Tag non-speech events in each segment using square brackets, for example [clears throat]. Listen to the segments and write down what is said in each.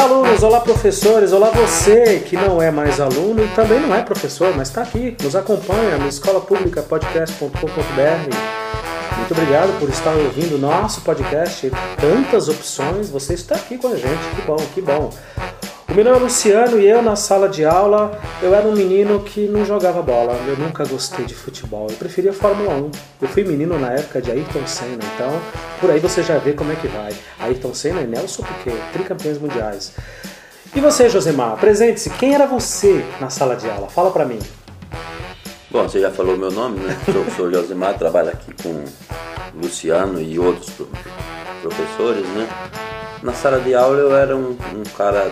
Olá, alunos, olá, professores, olá, você que não é mais aluno e também não é professor, mas está aqui, nos acompanha no escolapublicapodcast.com.br. Muito obrigado por estar ouvindo nosso podcast, tantas opções, você está aqui com a gente, que bom, que bom. O meu nome é Luciano e eu na sala de aula, eu era um menino que não jogava bola, eu nunca gostei de futebol, eu preferia Fórmula 1. Eu fui menino na época de Ayrton Senna, então por aí você já vê como é que vai. Ayrton Senna e Nelson Piquet, tricampeões mundiais. E você, Josemar, apresente-se, quem era você na sala de aula? Fala pra mim. Bom, você já falou meu nome, né? Sou, sou Josemar, trabalho aqui com Luciano e outros professores, né? Na sala de aula eu era um, um cara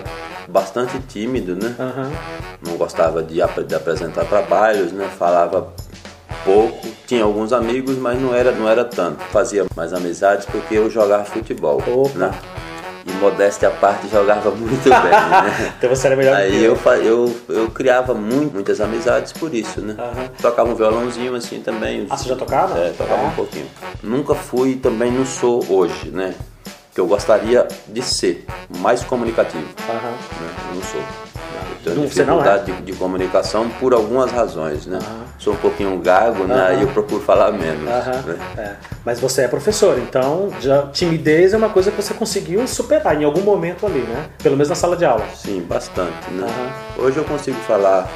bastante tímido, né? Uhum. Não gostava de, de apresentar trabalhos, né? Falava pouco, tinha alguns amigos, mas não era, não era tanto. Fazia mais amizades porque eu jogava futebol, Opa. né? E modéstia à parte, jogava [laughs] muito bem, né? [laughs] então você era melhor Aí que eu, eu, eu criava muito, muitas amizades por isso, né? Aham. Tocava um violãozinho assim também. Ah, você já tocava? É, tocava Ah. um pouquinho. Nunca fui também não sou hoje, né? Que eu gostaria de ser mais comunicativo, Aham. né? Eu não sou. Eu tenho é? dificuldade de, de comunicação por algumas razões, né? Aham. Sou um pouquinho gago, né? Aí eu procuro falar menos. Né? é. Mas você é professor, então já timidez é uma coisa que você conseguiu superar em algum momento ali, né? Pelo menos na sala de aula. Sim, bastante, né? Hoje eu consigo falar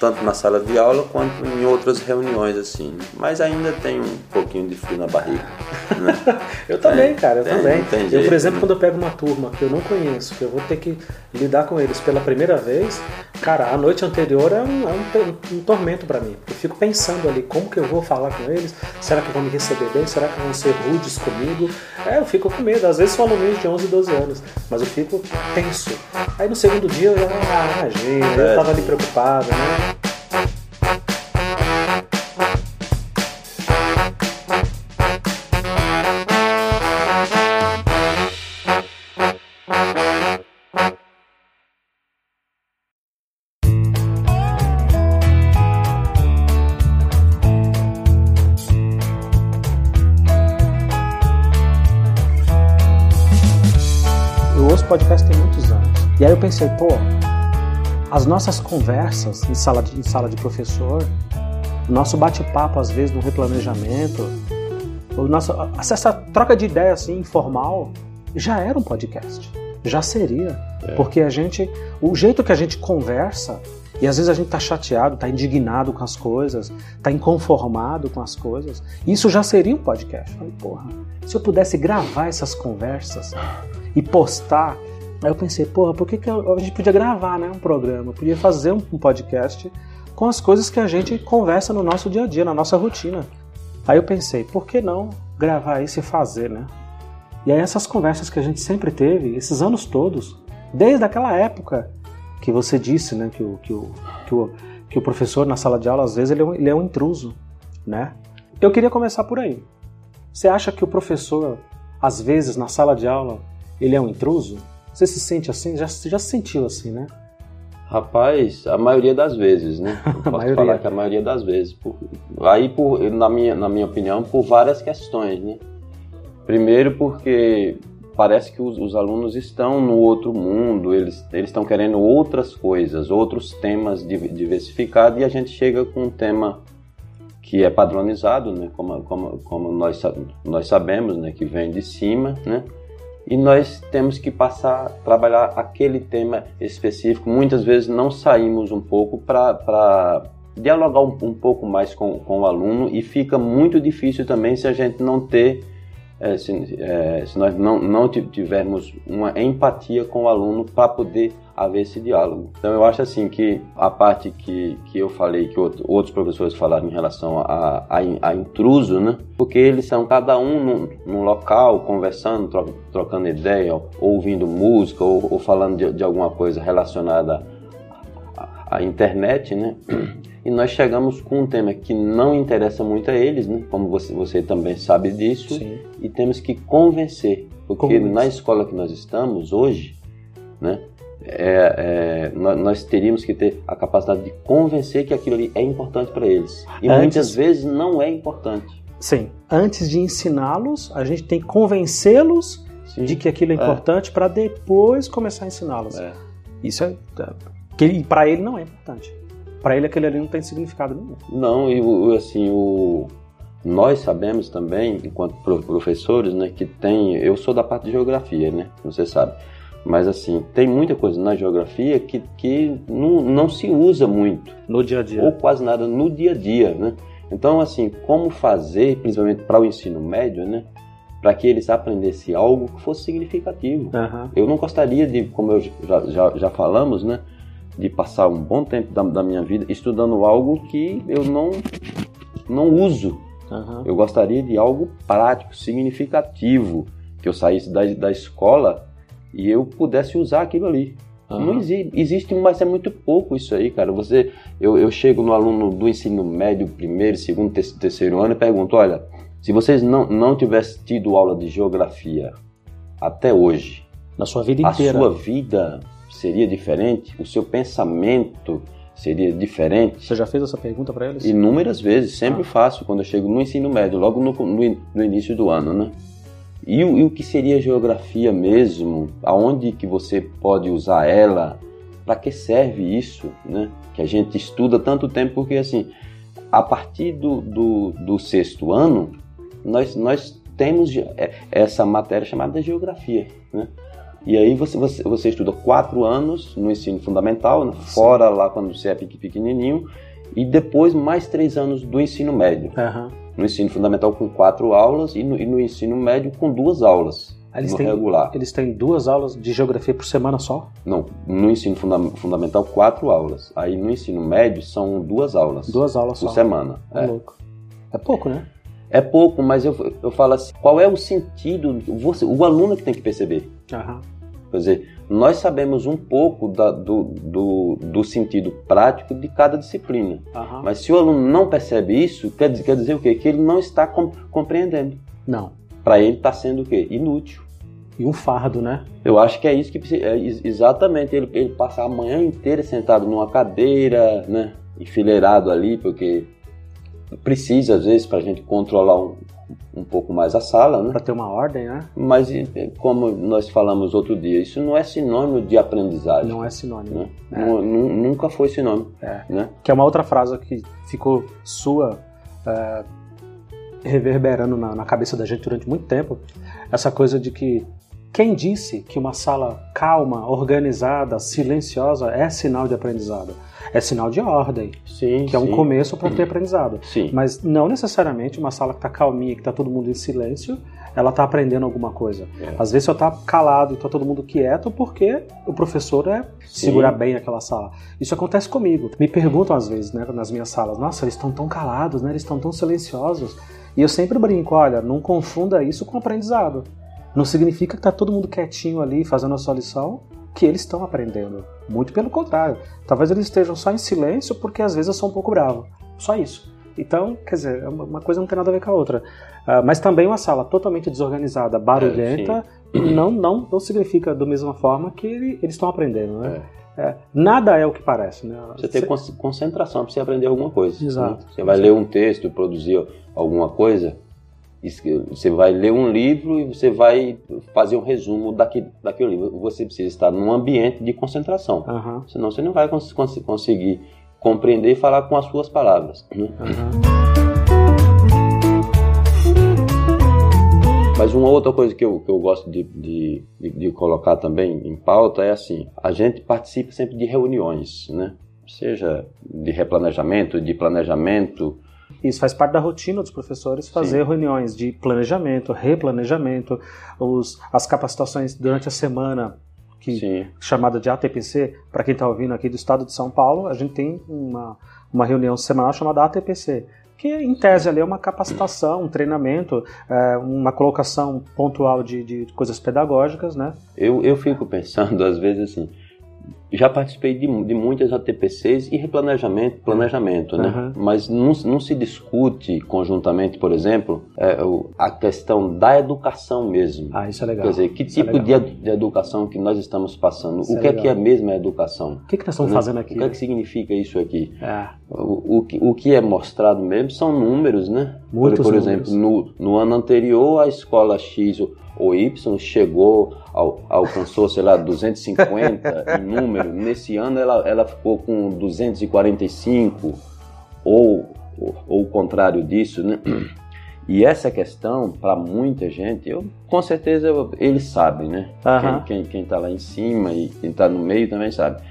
tanto na sala de aula quanto em outras reuniões assim, mas ainda tem um pouquinho de frio na barriga, né? [laughs] Eu também, Tem, cara, eu tem, também. tem eu, jeito, por exemplo, né? quando eu pego uma turma que eu não conheço, que eu vou ter que lidar com eles pela primeira vez, cara, a noite anterior é um, é um um tormento pra mim. Eu fico pensando ali como que eu vou falar com eles, será que vão me receber bem, será que vão ser rudes comigo? É, eu fico com medo, às vezes são alunos de 11, 12 anos, mas eu fico tenso. Aí no segundo dia eu já, ah, imagina, eu É. tava ali preocupado, né? Pensei, pô, as nossas conversas em sala de, em sala de professor, o nosso bate-papo, às vezes, no replanejamento, o nosso, essa troca de ideia assim, informal, já era um podcast. Já seria. Porque a gente. O jeito que a gente conversa, e às vezes a gente tá chateado, tá indignado com as coisas, tá inconformado com as coisas, isso já seria um podcast. Eu Falei, porra, se eu pudesse gravar essas conversas e postar. Aí eu pensei, porra, por que, que a gente podia gravar né, um programa? Podia fazer um, um podcast com as coisas que a gente conversa no nosso dia a dia, na nossa rotina. Aí eu pensei, por que não gravar isso e fazer, né? E aí essas conversas que a gente sempre teve, esses anos todos, desde aquela época que você disse, né, que o, que o, que o, que o professor na sala de aula, às vezes, ele é, um, ele é um intruso, né? Eu queria começar por aí. Você acha que o professor, às vezes, na sala de aula, ele é um intruso? Você se sente assim? Já, você já se sentiu assim, né? Rapaz, a maioria das vezes, né? [laughs] Eu posso maioria. falar que a maioria das vezes. Por- aí, por, na, minha, na minha opinião, por várias questões, né? Primeiro porque parece que os, os alunos estão no outro mundo, eles eles estão querendo outras coisas, outros temas div- diversificados, e a gente chega com um tema que é padronizado, né? Como, como, como nós, nós sabemos, né? Que vem de cima, né? E nós temos que passar a trabalhar aquele tema específico. Muitas vezes não saímos um pouco para dialogar um, um pouco mais com, com o aluno e fica muito difícil também se a gente não ter, eh, se, eh, se nós não, não ti- tivermos uma empatia com o aluno para poder haver esse diálogo. Então eu acho assim que a parte que, que eu falei, que outro- outros professores falaram em relação a, a, a intruso, né? Porque eles são cada um num, num local, conversando, tro- trocando ideia, ou ouvindo música, ou, ou falando de, de alguma coisa relacionada à, à internet, né? [clears throat] E nós chegamos com um tema que não interessa muito a eles, né? Como você, você também sabe disso Sim. e temos que convencer, porque Convencer. na escola que nós estamos hoje, né, é, é, nó- nós teríamos que ter a capacidade de convencer que aquilo ali é importante para eles. E Antes- muitas vezes não é importante. Sim. Antes de ensiná-los, a gente tem que convencê-los de que aquilo é É. importante para depois começar a ensiná-los. É. Isso é. Que para ele não é importante. Para ele aquele ali não tem significado nenhum. Não, e assim, o, nós sabemos também, enquanto pro- professores, né, que tem. Eu sou da parte de geografia, né? Você sabe. Mas assim, tem muita coisa na geografia que, que não, não se usa muito, No dia a dia. ou quase nada no dia a dia, né? Então, assim, como fazer, principalmente para o ensino médio, né? Para que eles aprendessem algo que fosse significativo. Aham. Eu não gostaria de, como eu já, já, já falamos, né? De passar um bom tempo da, da minha vida estudando algo que eu não, não uso. Aham. Eu gostaria de algo prático, significativo. Que eu saísse da, da escola e eu pudesse usar aquilo ali. Aham. Não exi- existe, mas é muito pouco isso aí, cara. Você, eu, eu chego no aluno do ensino médio, primeiro, segundo, te- terceiro ano e pergunto: olha, se vocês não, não tivessem tido aula de geografia até hoje, Na sua vida a inteira. sua vida seria diferente? O seu pensamento seria diferente? Você já fez essa pergunta para eles? Inúmeras vezes, sempre Ah. faço quando eu chego no ensino médio, logo no, no, no início do ano, né? E, o- e o que seria geografia mesmo? Aonde que você pode usar ela? Para que serve isso, né? Que a gente estuda tanto tempo, porque assim, a partir do, do, do sexto ano, nós, nós temos é- essa matéria chamada geografia, né? E aí você, você, você estuda quatro anos no ensino fundamental, né? fora lá quando você é pequ- pequenininho, e depois mais três anos do ensino médio. Aham. No ensino fundamental com quatro aulas e no, e no ensino médio com duas aulas. Eles no têm- regular. Eles têm duas aulas de geografia por semana só? Não, no ensino funda- fundamental quatro aulas. Aí no ensino médio são duas aulas Duas aulas por só. semana. É É. louco. É pouco, né? É pouco, mas eu, eu falo assim, qual é o sentido? Você, o aluno que tem que perceber. Aham. Quer dizer, nós sabemos um pouco da- do, do, do sentido prático de cada disciplina. Aham. Mas se o aluno não percebe isso, quer dizer, quer dizer o quê? Que ele não está com- compreendendo. Não. Para ele está sendo o quê? Inútil. E um fardo, né? Eu acho que é isso que precisa. é ex- exatamente. Ele, ele passar a manhã inteira sentado numa cadeira, né? Enfileirado ali, porque precisa, às vezes, para a gente controlar um, um pouco mais a sala, né? Pra ter uma ordem, né? Mas, como nós falamos outro dia, isso não é sinônimo de aprendizagem. Não é sinônimo. né? É. Nu- nu- Nunca foi sinônimo. É. Né? Que é uma outra frase que ficou sua é, reverberando na, na cabeça da gente durante muito tempo. Essa coisa de que quem disse que uma sala calma, organizada, silenciosa é sinal de aprendizado? É sinal de ordem, Sim. que é um sim. começo para ter aprendizado. Sim. Mas não necessariamente uma sala que está calminha, que está todo mundo em silêncio, ela está aprendendo alguma coisa. É. Às vezes só está calado e está todo mundo quieto porque o professor é segurar bem aquela sala. Isso acontece comigo. Me perguntam às vezes, né, nas minhas salas, nossa, eles estão tão calados, né, eles estão tão silenciosos. E eu sempre brinco, olha, não confunda isso com aprendizado. Não significa que está todo mundo quietinho ali fazendo a sua lição que eles estão aprendendo. Muito pelo contrário. Talvez eles estejam só em silêncio porque às vezes eu sou um pouco bravo. Só isso. Então, quer dizer, uma- uma coisa não tem nada a ver com a outra. Ah, mas também uma sala totalmente desorganizada, barulhenta, [clears throat] não, não, não significa da mesma forma que ele- eles estão aprendendo. Né? É, nada é o que parece. Né? Você tem con- concentração para você aprender alguma coisa. Exato. né? Você vai ler um texto, produzir alguma coisa, você vai ler um livro e você vai fazer um resumo daquele, daquele livro. Você precisa estar num ambiente de concentração. Aham, Senão você não vai cons- cons- conseguir compreender e falar com as suas palavras. né? aham. Mas uma outra coisa que eu, que eu gosto de, de, de- de colocar também em pauta é assim: a gente participa sempre de reuniões, né? Seja de replanejamento, de planejamento. Isso faz parte da rotina dos professores fazer reuniões de planejamento, replanejamento, os, as capacitações durante a semana, que Sim, chamada de ATPC, para quem está ouvindo aqui do estado de São Paulo, a gente tem uma, uma reunião semanal chamada ATPC, que em tese ali é uma capacitação, um treinamento, é, uma colocação pontual de, de coisas pedagógicas, né? eu, eu fico pensando [laughs] às vezes assim. Já participei de, de muitas ATPCs e replanejamento, planejamento, né? Uhum. Mas não, não se discute conjuntamente, por exemplo, é, o- a questão da educação mesmo. Ah, isso é legal. Quer dizer, que Isso é tipo de, legal. ed- de educação que nós estamos passando? Isso o é que é legal. que é mesmo a educação? O que, que nós estamos né? fazendo aqui? O que é que significa isso aqui? É, O, o, que, o que é mostrado mesmo são números, né? Muitos por, por exemplo, números. no, no ano anterior, a escola X ou, Y chegou, ao, alcançou, sei lá, 250 [laughs] em número. Nesse ano ela, ela ficou com 245, ou, ou, ou o contrário disso, né? E essa questão, para muita gente, eu, com certeza eles sabem, né? Aham. Quem, quem, quem tá lá em cima e quem tá no meio também sabe.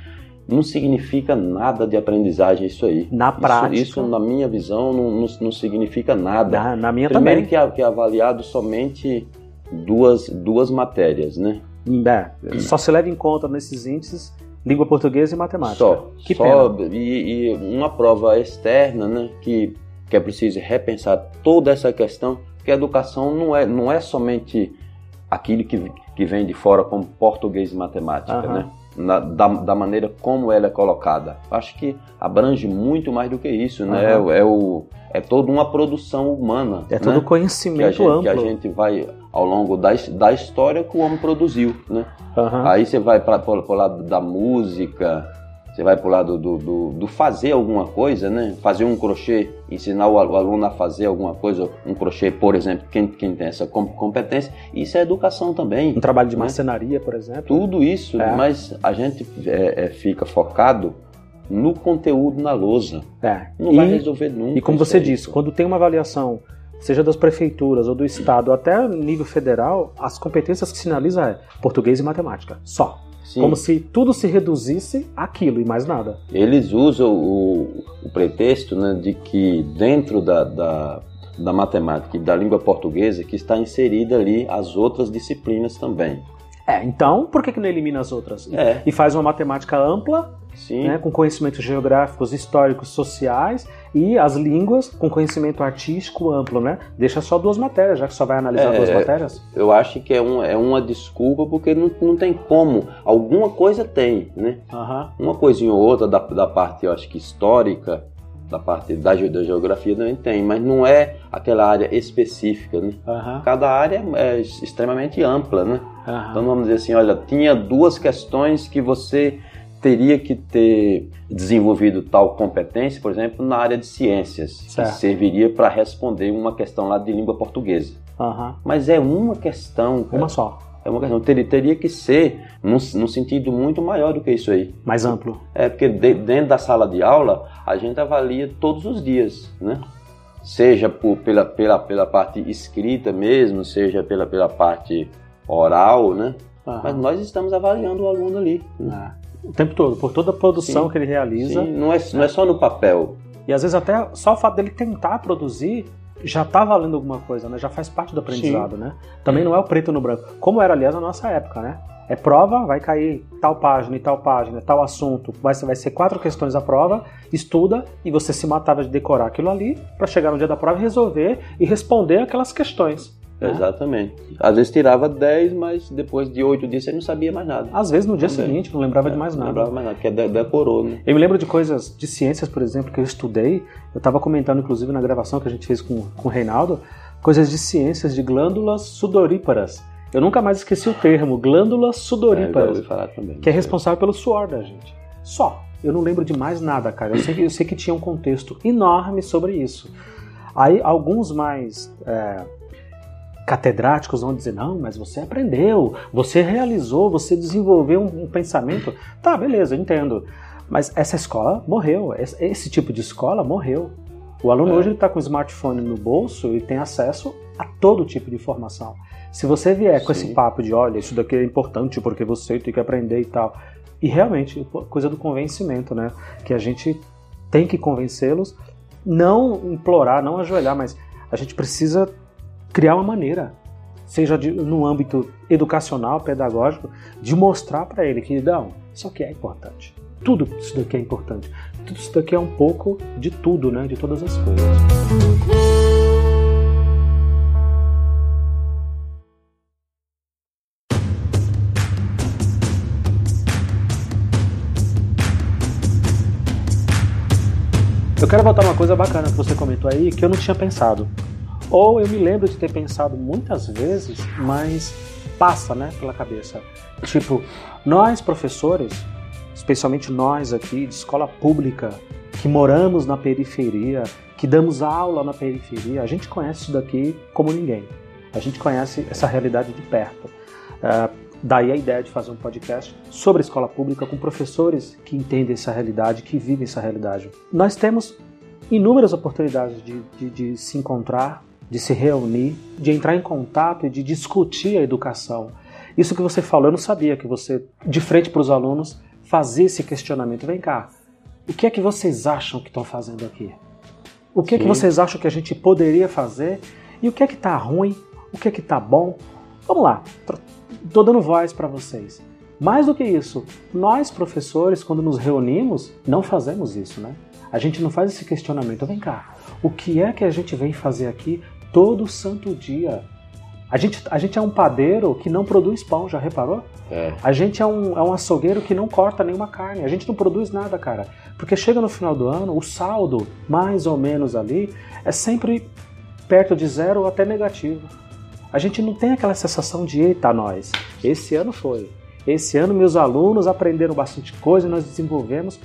Não significa nada de aprendizagem isso aí. Na Isso- prática. Isso, na minha visão, não, não, não significa nada. Na, na minha Primeiro também. que é, que é avaliado somente duas, duas matérias, né? É, só se leva em conta nesses índices língua portuguesa e matemática. Só. Que só pena. e, e uma prova externa, né? Que, que é preciso repensar toda essa questão, que a educação não é, não é somente aquilo que, que vem de fora como português e matemática, Aham. né? Na- da, da maneira como ela é colocada. Acho que abrange muito mais do que isso, né? Aham. É, o, é toda uma produção humana. É né? todo que a, conhecimento gente, amplo. que a gente vai ao longo da, da história que o homem produziu, né? Aham. Aí você vai para o lado da música, você vai para o lado do, do, do fazer alguma coisa, né? Fazer um crochê, ensinar o al- o aluno a fazer alguma coisa, um crochê, por exemplo, quem, quem tem essa com- competência, isso é educação também. Um trabalho de né? marcenaria, por exemplo. Tudo isso, É. mas a gente é, é, fica focado no conteúdo na lousa. É. Não e, vai resolver nunca. e como você aí. disse, quando tem uma avaliação, seja das prefeituras ou do estado, até nível federal, as competências que sinaliza é português e matemática. Só. Sim. Como se tudo se reduzisse àquilo e mais nada. Eles usam o, o pretexto né, de que dentro da, da, da matemática e da língua portuguesa que está inserida ali as outras disciplinas também. É, então, por que, que não elimina as outras? E- É. E faz uma matemática ampla, Sim, né, com conhecimentos geográficos, históricos, sociais, e as línguas com conhecimento artístico amplo, né? Deixa só duas matérias, já que só vai analisar É, duas é. matérias. eu acho que é, um, é uma desculpa porque não, não tem como. Alguma coisa tem, né? Aham. Uma coisinha ou outra da, da parte, eu acho que histórica, da parte da, da geografia também tem, mas não é aquela área específica, né? Aham. Cada área é extremamente ampla, né? Aham. Então vamos dizer assim, olha, tinha duas questões que você teria que ter desenvolvido tal competência, por exemplo, na área de ciências, Certo. que serviria para responder uma questão lá de língua portuguesa. Aham. Mas é uma questão, cara. Uma só, é uma questão. Teria, teria que ser num, num sentido muito maior do que isso aí. mais amplo. É porque de- dentro da sala de aula a gente avalia todos os dias, né? Seja por- pela, pela, pela parte escrita mesmo, seja pela, pela parte oral, né? Aham. Mas nós estamos avaliando o aluno ali. né? É. O tempo todo, por toda a produção Sim. que ele realiza. Sim, não, é, não é só no papel. E às vezes até só o fato dele tentar produzir já tá valendo alguma coisa, né? Já faz parte do aprendizado, né? Também não é o preto no branco. Como era, aliás, na nossa época, né? É prova, vai cair tal página e tal página, tal assunto. Vai ser, vai ser quatro questões a prova, estuda e você se matava de decorar aquilo ali para chegar no dia da prova e resolver e responder aquelas questões. Né? Exatamente. Às vezes tirava 10, mas depois de 8 dias você não sabia mais nada. Às vezes no dia Também. seguinte não lembrava de É, mais Não nada. lembrava mais nada, porque de- decorou, né? Eu me lembro de coisas de ciências, por exemplo, que eu estudei. Eu estava comentando, inclusive, na gravação que a gente fez com, com o Reinaldo, coisas de ciências de glândulas sudoríparas. Eu nunca mais esqueci o termo, glândulas É, sudoríparas, ouvi falar também. que é responsável pelo suor da gente. Só. Eu não lembro de mais nada, cara. Eu sei que, eu sei que tinha um contexto enorme sobre isso. Aí, alguns mais é, catedráticos vão dizer: não, mas você aprendeu, você realizou, você desenvolveu um, um pensamento. Tá, beleza, entendo. Mas essa escola morreu. Esse, esse tipo de escola morreu. O aluno É. hoje está com o smartphone no bolso e tem acesso a todo tipo de informação. Se você vier com Sim. esse papo de, olha, isso daqui é importante porque você tem que aprender e tal, e realmente, coisa do convencimento, né? Que a gente tem que convencê-los, não implorar, não ajoelhar, mas a gente precisa criar uma maneira, seja de, no âmbito educacional, pedagógico, de mostrar para ele que, não, isso aqui é importante. Tudo isso daqui é importante. Tudo isso daqui é um pouco de tudo, né? De todas as coisas. Eu quero voltar uma coisa bacana que você comentou aí que eu não tinha pensado. Ou eu me lembro de ter pensado muitas vezes, mas passa, né, pela cabeça. Tipo, nós professores, especialmente nós aqui de escola pública, que moramos na periferia, que damos aula na periferia, a gente conhece isso daqui como ninguém. A gente conhece essa realidade de perto. Uh, daí a ideia de fazer um podcast sobre a escola pública com professores que entendem essa realidade, que vivem essa realidade. Nós temos inúmeras oportunidades de, de, de se encontrar, de se reunir, de entrar em contato e de discutir a educação. Isso que você falou, eu não sabia que você, de frente para os alunos, fazia esse questionamento. Vem cá, o que é que vocês acham que estão fazendo aqui? O que Sim. é que vocês acham que a gente poderia fazer? E o que é que está ruim? O que é que está bom? Vamos lá, estou dando voz para vocês. Mais do que isso, nós professores, quando nos reunimos, não fazemos isso, né? A gente não faz esse questionamento. Vem cá, o que é que a gente vem fazer aqui todo santo dia? A gente, a gente é um padeiro que não produz pão, já reparou? É. A gente é um, é um açougueiro que não corta nenhuma carne. A gente não produz nada, cara. Porque chega no final do ano, o saldo, mais ou menos ali, é sempre perto de zero ou até negativo. A gente não tem aquela sensação de, eita, nós, esse ano foi. Esse ano meus alunos aprenderam bastante coisa, nós desenvolvemos.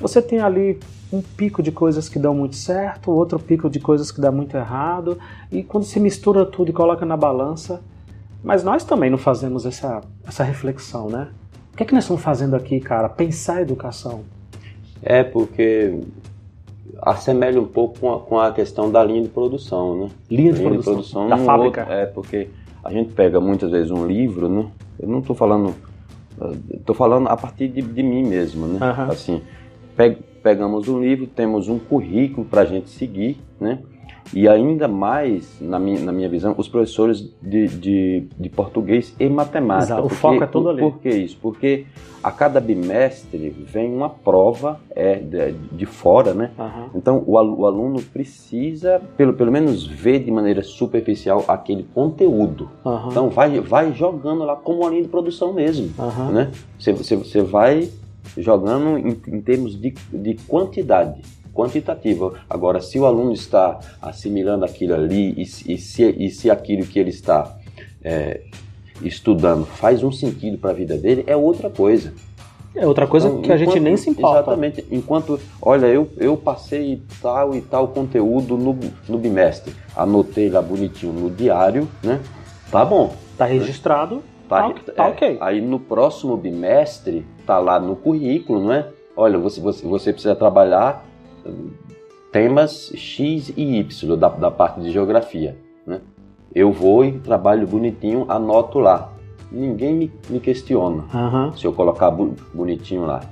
Você tem ali um pico de coisas que dão muito certo, outro pico de coisas que dá muito errado, e quando se mistura tudo e coloca na balança. Mas nós também não fazemos essa, essa reflexão, né? O que é que nós estamos fazendo aqui, cara? Pensar a educação. É, porque assemelha um pouco com a, com a, questão da linha de produção, né? Linha de, linha produção, de produção, da fábrica. Outro, é, porque a gente pega muitas vezes um livro, né? Eu não estou falando, estou falando a partir de, de mim mesmo, né? Uhum. Assim, pegamos um livro, temos um currículo para a gente seguir, né? E ainda mais, na minha, na minha visão, os professores de, de, de português e matemática. Exato, o foco é todo ali. Por que isso? Porque a cada bimestre vem uma prova é, de, de fora, né? Uhum. Então o, o, aluno precisa, pelo, pelo menos, ver de maneira superficial aquele conteúdo. Uhum. Então vai, vai jogando lá como uma linha de produção mesmo, uhum. né? Você, você, você vai jogando em, em termos de, de quantidade quantitativa. Agora, se o aluno está assimilando aquilo ali e, e, se, e se aquilo que ele está é, estudando faz um sentido para a vida dele, é outra coisa. É outra coisa então, que a gente nem se importa. Exatamente. Enquanto, olha, eu, eu passei tal e tal conteúdo no, no bimestre, anotei lá bonitinho no diário, né? Tá bom. Tá registrado. Tá, tá, tá é, ok. Aí no próximo bimestre, tá lá no currículo, não é? Olha, você, você, você precisa trabalhar temas X e Y da, da parte de geografia. Né? Eu vou e trabalho bonitinho, anoto lá. Ninguém me, me questiona uhum. se eu colocar bonitinho lá.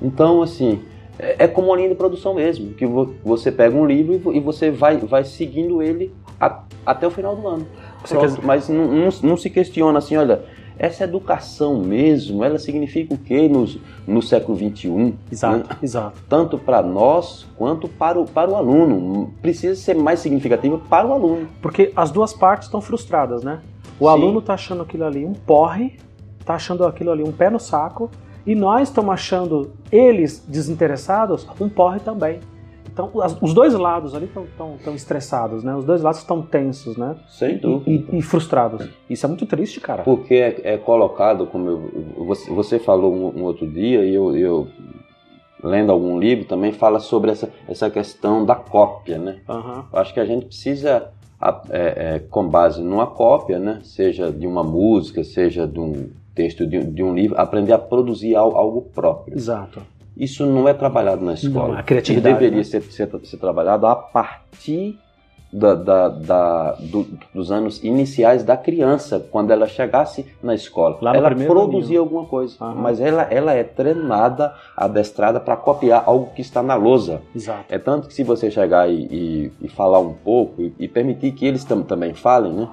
Então, assim, é, é, como uma linha de produção mesmo, que vo, você pega um livro e, e você vai, vai seguindo ele a, até o final do ano. Pronto, mas não, não, não se questiona assim, olha, essa educação mesmo, ela significa o quê no, no século XXI? Exato, né? exato. Tanto para nós quanto para o, para o aluno. Precisa ser mais significativa para o aluno. Porque as duas partes estão frustradas, né? O Sim. aluno está achando aquilo ali um porre, está achando aquilo ali um pé no saco, e nós estamos achando eles desinteressados um porre também. Então, os dois lados ali estão estressados, né? Os dois lados estão tensos, né? Sem dúvida. E, e, frustrados. Isso é muito triste, cara. Porque é, é colocado, como eu, você, você, falou um, um, outro dia, e eu, eu, lendo algum livro também, fala sobre essa, essa questão da cópia, né? Uhum. Acho que a gente precisa, é, é, com base numa cópia, né? Seja de uma música, seja de um texto de, de um livro, aprender a produzir algo, algo próprio. Exato. Isso não é trabalhado na escola. Não, a criatividade. Isso deveria né? ser, ser, ser, trabalhado a partir da, da, da do, dos anos iniciais da criança, quando ela chegasse na escola. Lá ela produzia alguma coisa, uhum. mas ela, ela é treinada, adestrada para copiar algo que está na lousa. Exato. É tanto que se você chegar e, e, e falar um pouco e, e permitir que eles tam, também falem, né,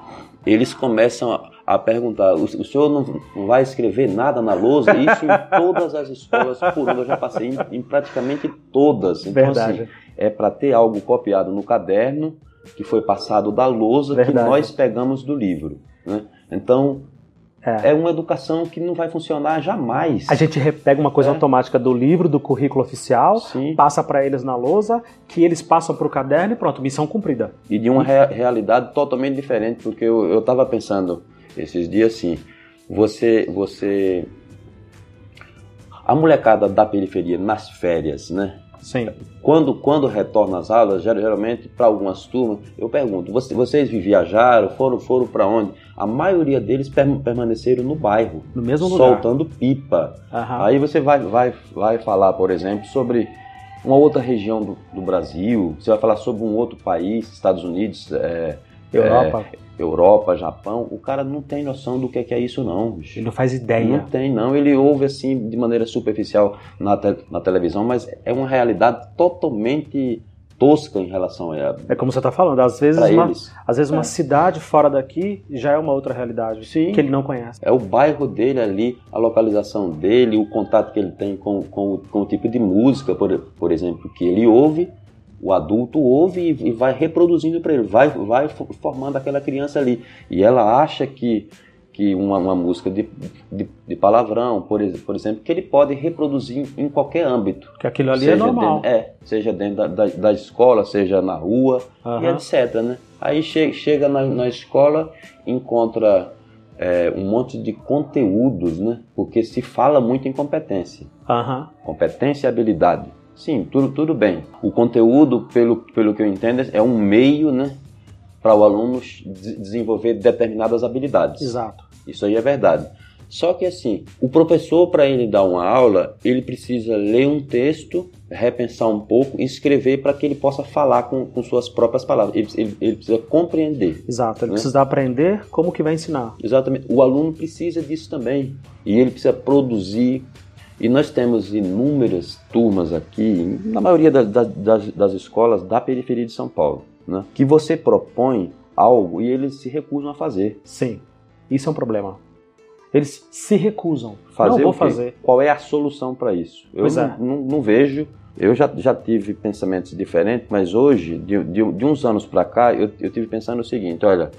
eles começam a a perguntar: o, o senhor não, vai escrever nada na lousa? Isso em [laughs] todas as escolas por onde eu já passei, em, em praticamente todas. Então, assim, Verdade. Assim, é para ter algo copiado no caderno que foi passado da lousa Verdade. que nós pegamos do livro. Né? Então, é. é. uma educação que não vai funcionar jamais. A gente pega uma coisa é. automática do livro, do currículo oficial, Sim. passa para eles na lousa, que eles passam para o caderno e pronto, missão cumprida. E de uma re realidade totalmente diferente, porque eu estava pensando, esses dias sim. Você, você, a molecada da periferia nas férias, né? Sim. Quando, quando retorna às aulas, geralmente para algumas turmas, eu pergunto: você, vocês viajaram? Foram, foram para onde? A maioria deles permaneceram no bairro, no mesmo lugar, soltando pipa. Aham. Aí você vai, vai, vai falar, por exemplo, sobre uma outra região do, do Brasil, você vai falar sobre um outro país, Estados Unidos, é, Europa. é, Europa, Japão, o cara não tem noção do que é, que é isso não. bicho. Ele não faz ideia. Não tem, não. Ele ouve assim de maneira superficial na, te- na televisão, mas é uma realidade totalmente tosca em relação a ela. É como você está falando, às vezes, uma, eles. às vezes uma É. cidade fora daqui já é uma outra realidade Sim. que ele não conhece. É o bairro dele ali, a localização dele, o contato que ele tem com, com, com o tipo de música, por, por exemplo, que ele ouve, o adulto ouve e, e vai reproduzindo para ele, vai, vai fo- formando aquela criança ali. E ela acha que, que uma, uma música de, de, de palavrão, por, por exemplo, que ele pode reproduzir em, qualquer âmbito. Que aquilo ali é normal. Dentro, é, seja dentro da, da, da escola, seja na rua, e Aham. etc. Né? Aí che- chega na, na escola, encontra é, um monte de conteúdos, né? porque se fala muito em competência. Aham. Competência e habilidade. Sim, tudo, tudo bem. O conteúdo, pelo, pelo que eu entendo, é um meio né, para o aluno de- desenvolver determinadas habilidades. Exato. Isso aí é verdade. Só que assim, o professor, para ele dar uma aula, ele precisa ler um texto, repensar um pouco e escrever para que ele possa falar com, com suas próprias palavras. Ele, ele- ele precisa compreender. Exato. Ele Né? precisa aprender como que vai ensinar. Exatamente. O aluno precisa disso também. E ele precisa produzir. E nós temos inúmeras turmas aqui, na maioria da- da- das, das escolas da periferia de São Paulo, né? que você propõe algo e eles se recusam a fazer. Sim. Isso é um problema. Eles se recusam. Fazer não vou fazer. Qual é a solução para isso? Eu Pois não, é. não- não vejo. Eu já, já tive pensamentos diferentes, mas hoje, de, de- de uns anos para cá, eu, eu tive pensando o seguinte: olha,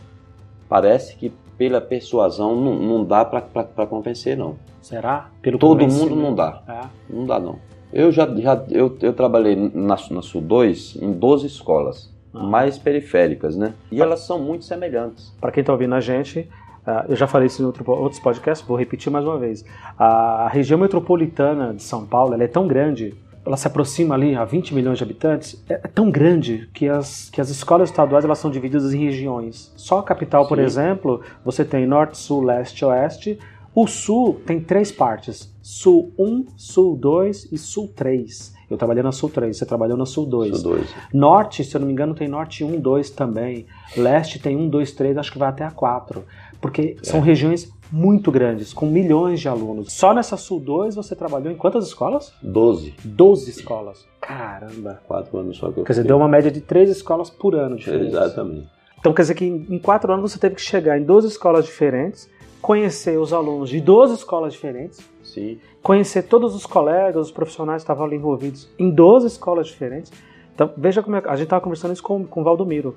parece que pela persuasão não, não dá para convencer, não. Será? Pelo Todo mundo não dá. É. Não dá, não. Eu já, já eu, eu trabalhei na, na Sul 2 em 12 escolas, Ah. mais periféricas, né? E elas são muito semelhantes. Para quem está ouvindo a gente, ah, eu já falei isso em outro- outros podcasts, vou repetir mais uma vez. A região metropolitana de São Paulo é tão grande, ela se aproxima ali a 20 milhões de habitantes, é é tão grande que as, que as escolas estaduais elas são divididas em regiões. Só a capital, por Sim. exemplo, você tem norte, sul, leste, oeste. O sul tem três partes: sul 1, sul 2 e sul 3. Eu trabalhei na sul 3, você trabalhou na sul 2. Sul 2. Norte, se eu não me engano, tem Norte 1, 2 também. Leste tem 1, 2, 3, acho que vai até a 4. Porque são regiões muito grandes, com milhões de alunos. Só nessa Sul 2 você trabalhou em quantas escolas? 12. 12 escolas. Caramba! Quatro anos só que eu Quer dizer, deu uma média de 3 escolas por ano diferentes. Exatamente. Então quer dizer que em 4 anos você teve que chegar em 12 escolas diferentes, conhecer os alunos de 12 escolas diferentes, Sim. conhecer todos os colegas, os profissionais que estavam ali envolvidos em 12 escolas diferentes. Então, veja como é, a gente estava conversando isso com, com o Valdomiro,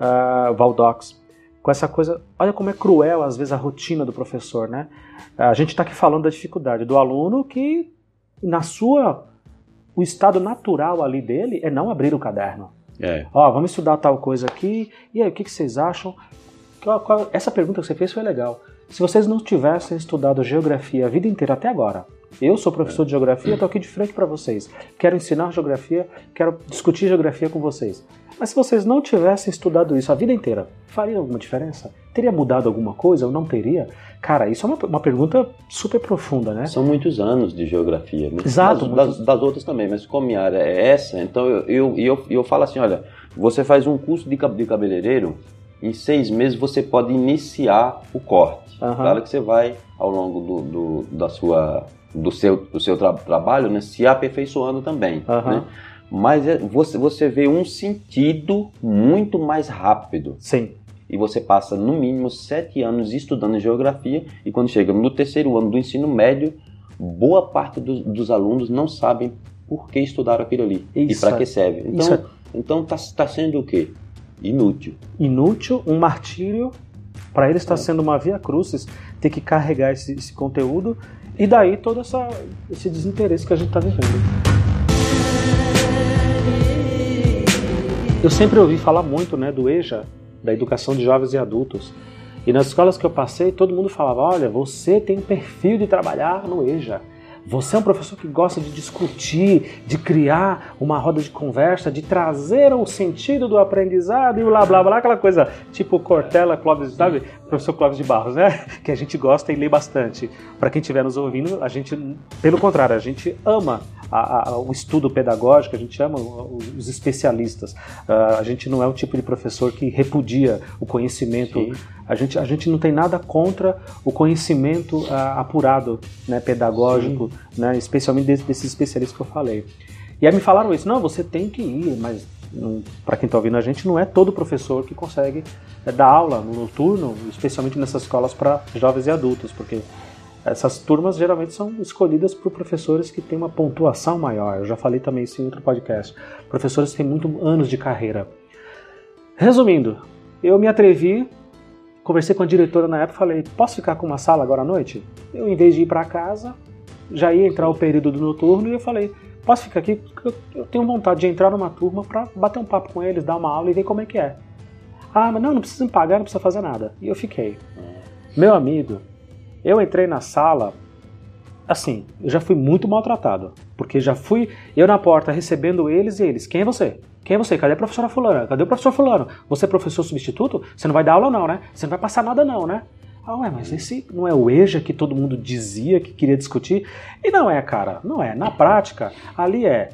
ah, o Valdox, com essa coisa, olha como é cruel às vezes a rotina do professor, né? A gente está aqui falando da dificuldade do aluno que, na sua, o estado natural ali dele é não abrir o caderno. É. Ó, vamos estudar tal coisa aqui, e aí, o que, que vocês acham? Essa pergunta que você fez foi legal. Se vocês não tivessem estudado geografia a vida inteira até agora, eu sou professor de geografia, estou aqui de frente para vocês. Quero ensinar geografia, quero discutir geografia com vocês. Mas se vocês não tivessem estudado isso a vida inteira, faria alguma diferença? Teria mudado alguma coisa ou não teria? Cara, isso é uma, uma pergunta super profunda, né? São muitos anos de geografia, né? Exato, Das, das- das outras também, mas como minha área é essa, então eu, eu, eu, eu falo assim, olha, você faz um curso de cabeleireiro, em seis meses você pode iniciar o corte. Aham. Claro que você vai, ao longo do, do, da sua, do seu, do seu tra- trabalho, né, se aperfeiçoando também. Aham. Né? Mas é- você, você vê um sentido muito mais rápido. Sim, E você passa no mínimo sete anos estudando geografia e quando chega no terceiro ano do ensino médio, boa parte dos, dos alunos não sabem por que estudaram aquilo ali e Isso para é- que serve. isso Então, então tá, tá sendo o quê? Inútil. inútil, um martírio. Para ele está sendo uma via crucis ter que carregar esse, esse conteúdo e daí todo essa, esse desinteresse que a gente está vivendo. Eu sempre ouvi falar muito né, do EJA, da educação de jovens e adultos. E nas escolas que eu passei, todo mundo falava: olha, você tem um perfil de trabalhar no EJA. Você é um professor que gosta de discutir, de criar uma roda de conversa, de trazer o sentido do aprendizado e blá blá blá, aquela coisa tipo Cortella, Clóvis, sabe? Professor Clóvis de Barros, né? [laughs] Que a gente gosta e lê bastante. Para quem estiver nos ouvindo, a gente, pelo contrário, a gente ama a, a, o estudo pedagógico, a gente ama os especialistas. Uh, a gente não é o tipo de professor que repudia o conhecimento. A gente, a gente não tem nada contra o conhecimento uh, apurado, né, pedagógico, né, especialmente desses especialistas que eu falei. E aí me falaram isso, não, você tem que ir, mas para quem está ouvindo a gente, não é todo professor que consegue é, dar aula no noturno, especialmente nessas escolas para jovens e adultos, porque essas turmas geralmente são escolhidas por professores que têm uma pontuação maior. Eu já falei também isso em outro podcast. Professores que têm muito anos de carreira. Resumindo, eu me atrevi, conversei com a diretora na época, falei: posso ficar com uma sala agora à noite? Eu, em vez de ir para casa, já ia entrar o período do noturno e eu falei: posso ficar aqui? Eu tenho vontade de entrar numa turma para bater um papo com eles, dar uma aula e ver como é que é. Ah, mas não, não precisa me pagar, não precisa fazer nada. E eu fiquei. Meu amigo, eu entrei na sala, assim, eu já fui muito maltratado. Porque já fui eu na porta recebendo eles e eles. Quem é você? Quem é você? Cadê a professora fulana? Cadê o professor fulano? Você é professor substituto? Você não vai dar aula não, né? Você não vai passar nada não, né? Ah, ué, mas esse não é o EJA que todo mundo dizia que queria discutir? E não é, cara, não é. Na prática, ali é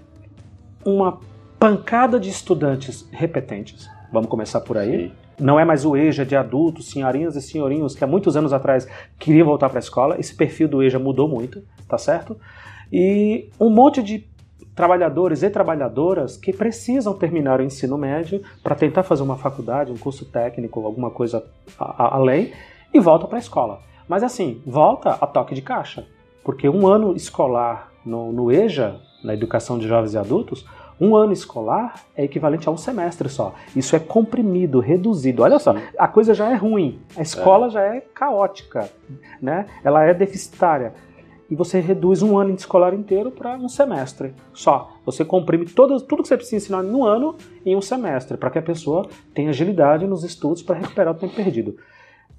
uma pancada de estudantes repetentes. Vamos começar por aí. Sim não é mais o EJA de adultos, senhorinhas e senhorinhos que há muitos anos atrás queriam voltar para a escola. Esse perfil do EJA mudou muito, tá certo? E um monte de trabalhadores e trabalhadoras que precisam terminar o ensino médio para tentar fazer uma faculdade, um curso técnico, alguma coisa além, e volta para a escola. Mas assim, volta a toque de caixa, porque um ano escolar no, no EJA, na educação de jovens e adultos, um ano escolar é equivalente a um semestre só. Isso é comprimido, reduzido. Olha só, a coisa já é ruim, a escola é. já é caótica, né? Ela é deficitária. E você reduz um ano escolar inteiro para um semestre só. Você comprime todo, tudo que você precisa ensinar em um ano em um semestre, para que a pessoa tenha agilidade nos estudos para recuperar o tempo perdido.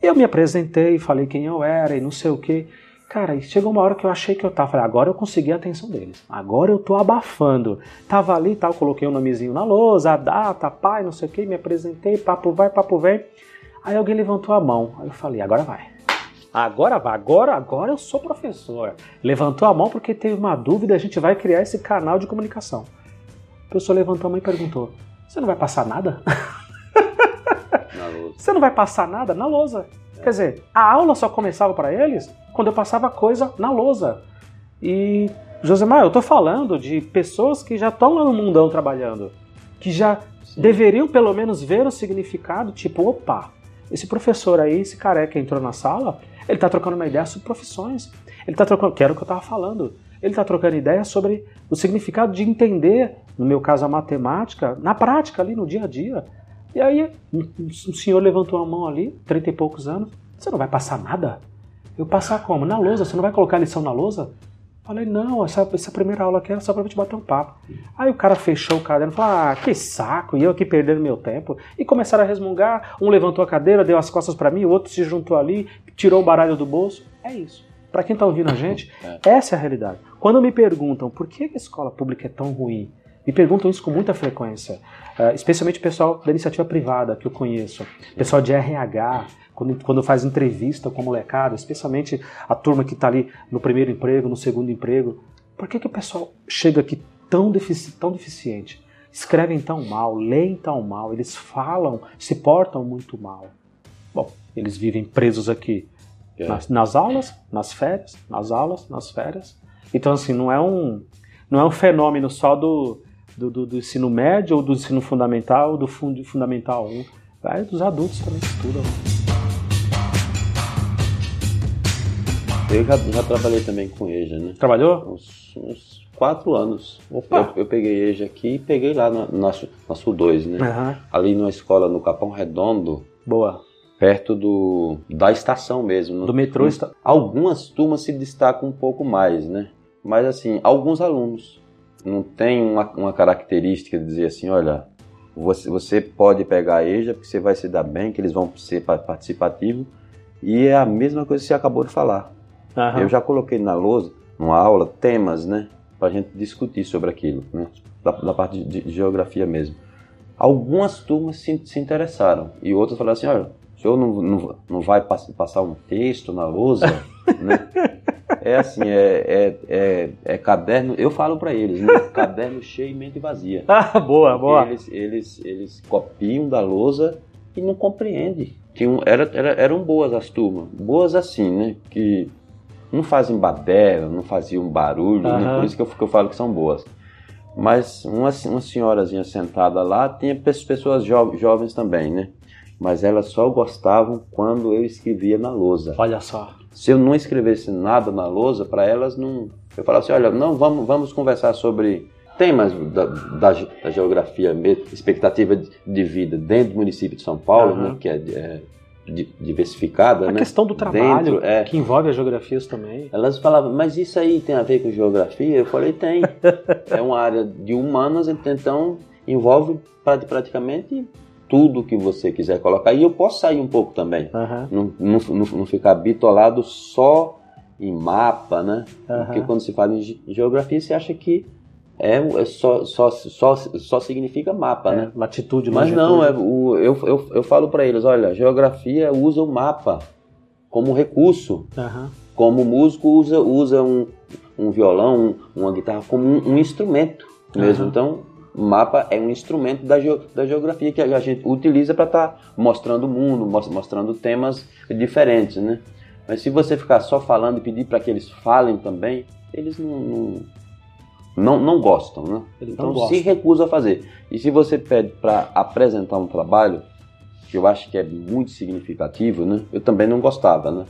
Eu me apresentei, falei quem eu era e não sei o que. Cara, chegou uma hora que eu achei que eu tava. Falei, agora eu consegui a atenção deles. Agora eu tô abafando. Tava ali e tal, coloquei o um nomezinho na lousa, a data, pai, não sei o que, me apresentei, papo vai, papo vem. Aí alguém levantou a mão. Aí eu falei, agora vai. Agora vai, agora, agora eu sou professor. Levantou a mão porque teve uma dúvida, a gente vai criar esse canal de comunicação. A pessoa levantou a mão e perguntou: Você não vai passar nada? [laughs] Você não vai passar nada na lousa. Quer dizer, a aula só começava para eles quando eu passava coisa na lousa. E, Josemar, eu estou falando de pessoas que já estão lá no mundão trabalhando, que já Sim. deveriam pelo menos ver o significado, tipo, opa, esse professor aí, esse careca entrou na sala, ele está trocando uma ideia sobre profissões. Ele está trocando, que era o que eu estava falando. Ele está trocando ideia sobre o significado de entender, no meu caso, a matemática, na prática, ali no dia a dia. E aí, um senhor levantou a mão ali, trinta e poucos anos. Você não vai passar nada? Eu passar como? Na lousa, você não vai colocar a lição na lousa? Falei, não, essa, essa primeira aula aqui era só pra gente bater um papo. Aí o cara fechou o caderno e falou, ah, que saco, e eu aqui perdendo meu tempo. E começaram a resmungar, um levantou a cadeira, deu as costas para mim, o outro se juntou ali, tirou o baralho do bolso. É isso. Para quem tá ouvindo a gente, [laughs] é. essa é a realidade. Quando me perguntam por que a escola pública é tão ruim, me perguntam isso com muita frequência, uh, especialmente o pessoal da iniciativa privada que eu conheço, pessoal de RH, quando, quando faz entrevista com a molecada, especialmente a turma que está ali no primeiro emprego, no segundo emprego. Por que, que o pessoal chega aqui tão, defici tão deficiente? Escrevem tão mal, leem tão mal, eles falam, se portam muito mal. Bom, eles vivem presos aqui é. nas, nas aulas, nas férias, nas aulas, nas férias. Então, assim, não é um, não é um fenômeno só do, do, do, do ensino médio ou do ensino fundamental, do fund, fundamental 1. Vai dos adultos também estudam. Eu já, já trabalhei também com EJA, né? Trabalhou? Uns, uns quatro anos. Opa! Eu, eu, peguei EJA aqui e peguei lá na, na, na Sul 2, né? Uhum. Ali numa escola no Capão Redondo. Boa. Perto do, da estação mesmo. Do metrô? Algumas turmas se destacam um pouco mais, né? Mas assim, alguns alunos. Não tem uma, uma característica de dizer assim, olha, você, você pode pegar a EJA porque você vai se dar bem, que eles vão ser participativos. E é a mesma coisa que você acabou de falar. Eu já coloquei na lousa numa aula temas, né? Para a gente discutir sobre aquilo, né? Da, da parte de, de, geografia mesmo. Algumas turmas se, se interessaram e outras falaram assim: olha, o senhor não, não, não vai passar um texto na lousa, [laughs] né? É assim, é, é, é, é caderno. Eu falo para eles, né? caderno cheio e mente vazia. [laughs] Ah, boa, boa. Eles, eles, eles copiam da lousa e não compreendem. Tinham, era, era, eram boas as turmas, boas assim, né? Que não fazem badela, não faziam barulho, uhum. né? por isso que eu, que eu falo que são boas. Mas uma, uma senhorazinha sentada lá, tinha pessoas jo, jovens também, né? Mas elas só gostavam quando eu escrevia na lousa. Olha só. Se eu não escrevesse nada na lousa, para elas não. Eu falava assim: olha, não, vamos, vamos conversar sobre temas da, da, da geografia, expectativa de vida dentro do município de São Paulo, uhum. né, que é, é diversificada. A né? questão do trabalho, dentro, é, que envolve as geografias também. Elas falavam, mas isso aí tem a ver com geografia? Eu falei, tem. [laughs] é uma área de humanas, então envolve praticamente tudo que você quiser colocar. E eu posso sair um pouco também. Uhum. Não, não, não, ficar bitolado só em mapa, né? Uhum. Porque quando se fala em geografia, você acha que é, é só, só, só, só significa mapa, é, né? Latitude, Mas não, é, o, eu, eu, eu falo para eles, olha, geografia usa o mapa como recurso. Uhum. Como músico usa, usa um, um violão, uma guitarra como um, um instrumento mesmo. Então, mapa é um instrumento da, ge da geografia que a gente utiliza para estar tá mostrando o mundo, mostrando temas diferentes, né? Mas se você ficar só falando e pedir para que eles falem também, eles não, não, não, não gostam, né? Eles então se recusa a fazer. E se você pede para apresentar um trabalho, que eu acho que é muito significativo, né? Eu também não gostava, né?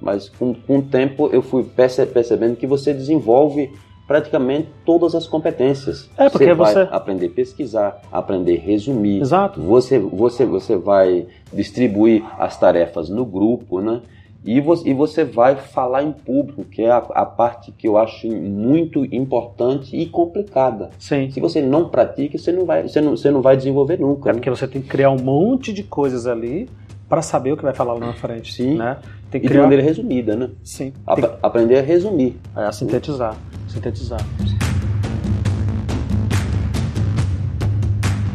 Mas com, com o tempo eu fui percebendo que você desenvolve praticamente todas as competências. É porque você, você... vai aprender a pesquisar, aprender a resumir. Exato. Você, você, você vai distribuir as tarefas no grupo, né? E você, e você vai falar em público, que é a, a, parte que eu acho muito importante e complicada. Sim. Se você não pratica, você não vai, você não, você não vai desenvolver nunca. É porque você tem que criar um monte de coisas ali para saber o que vai falar lá na frente. Sim. Né? Tem que criar... de maneira resumida, né? Sim. Tem... Aprender a resumir. É, a sintetizar. Sintetizar.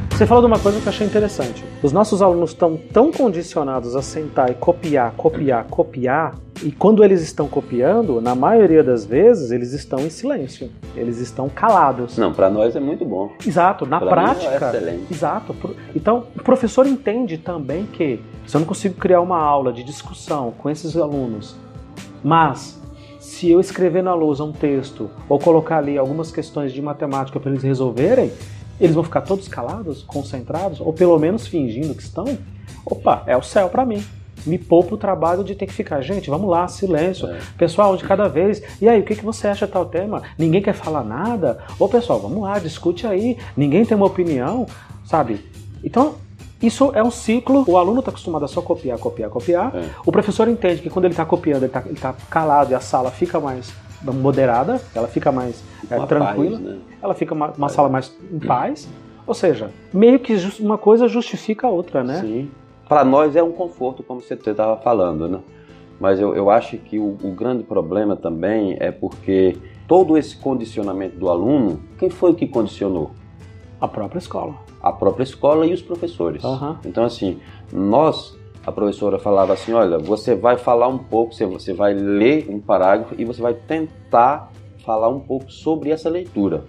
Você falou de uma coisa que eu achei interessante. Os nossos alunos estão tão condicionados a sentar e copiar, copiar, copiar, e quando eles estão copiando, na maioria das vezes, eles estão em silêncio. Eles estão calados. Não, para nós é muito bom. Exato, na pra prática. é excelente. Exato. Então, o professor entende também que se eu não consigo criar uma aula de discussão com esses alunos, mas se eu escrever na lousa um texto ou colocar ali algumas questões de matemática para eles resolverem, eles vão ficar todos calados, concentrados, ou pelo menos fingindo que estão? Opa, é o céu para mim. Me poupa o trabalho de ter que ficar, gente, vamos lá, silêncio. É. Pessoal, de cada vez. E aí, o que, que você acha tal tema? Ninguém quer falar nada? Ô, pessoal, vamos lá, discute aí. Ninguém tem uma opinião, sabe? Então, isso é um ciclo. O aluno está acostumado a só copiar, copiar, copiar. É. O professor entende que quando ele está copiando, ele está tá calado e a sala fica mais moderada, ela fica mais é, tranquila, paz, né? ela fica uma, uma é. sala mais em paz. Ou seja, meio que uma coisa justifica a outra, né? Sim. Para nós é um conforto, como você estava falando, né? Mas eu, eu acho que o, o, grande problema também é porque todo esse condicionamento do aluno, quem foi que condicionou? A própria escola. A própria escola e os professores. Uhum. Então, assim, nós a professora falava assim: olha, você vai falar um pouco, você vai ler um parágrafo e você vai tentar falar um pouco sobre essa leitura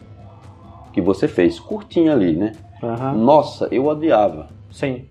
que você fez, curtinha ali, né? Uhum. Nossa, eu odiava. Sim.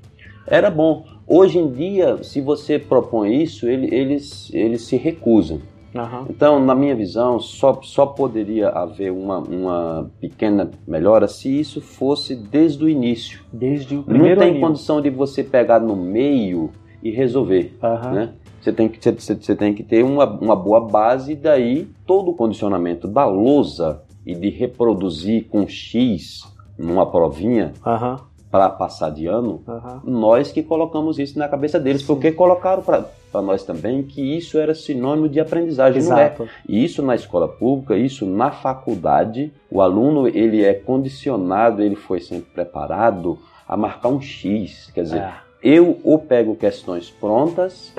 Era bom. Hoje em dia, se você propõe isso, ele, eles, eles se recusam. Uhum. Então, na minha visão, só, só poderia haver uma, uma pequena melhora se isso fosse desde o início. Desde o primeiro Não tem aninho. condição de você pegar no meio e resolver. Uhum. Né? Você tem que, você, você tem que ter uma, uma boa base, e daí todo o condicionamento da lousa e de reproduzir com X numa provinha. Uhum para passar de ano, nós que colocamos isso na cabeça deles, Sim. porque colocaram para nós também que isso era sinônimo de aprendizagem, Exato. não é? E isso na escola pública, isso na faculdade, o aluno ele é condicionado, ele foi sempre preparado a marcar um X, quer dizer, é. eu ou pego questões prontas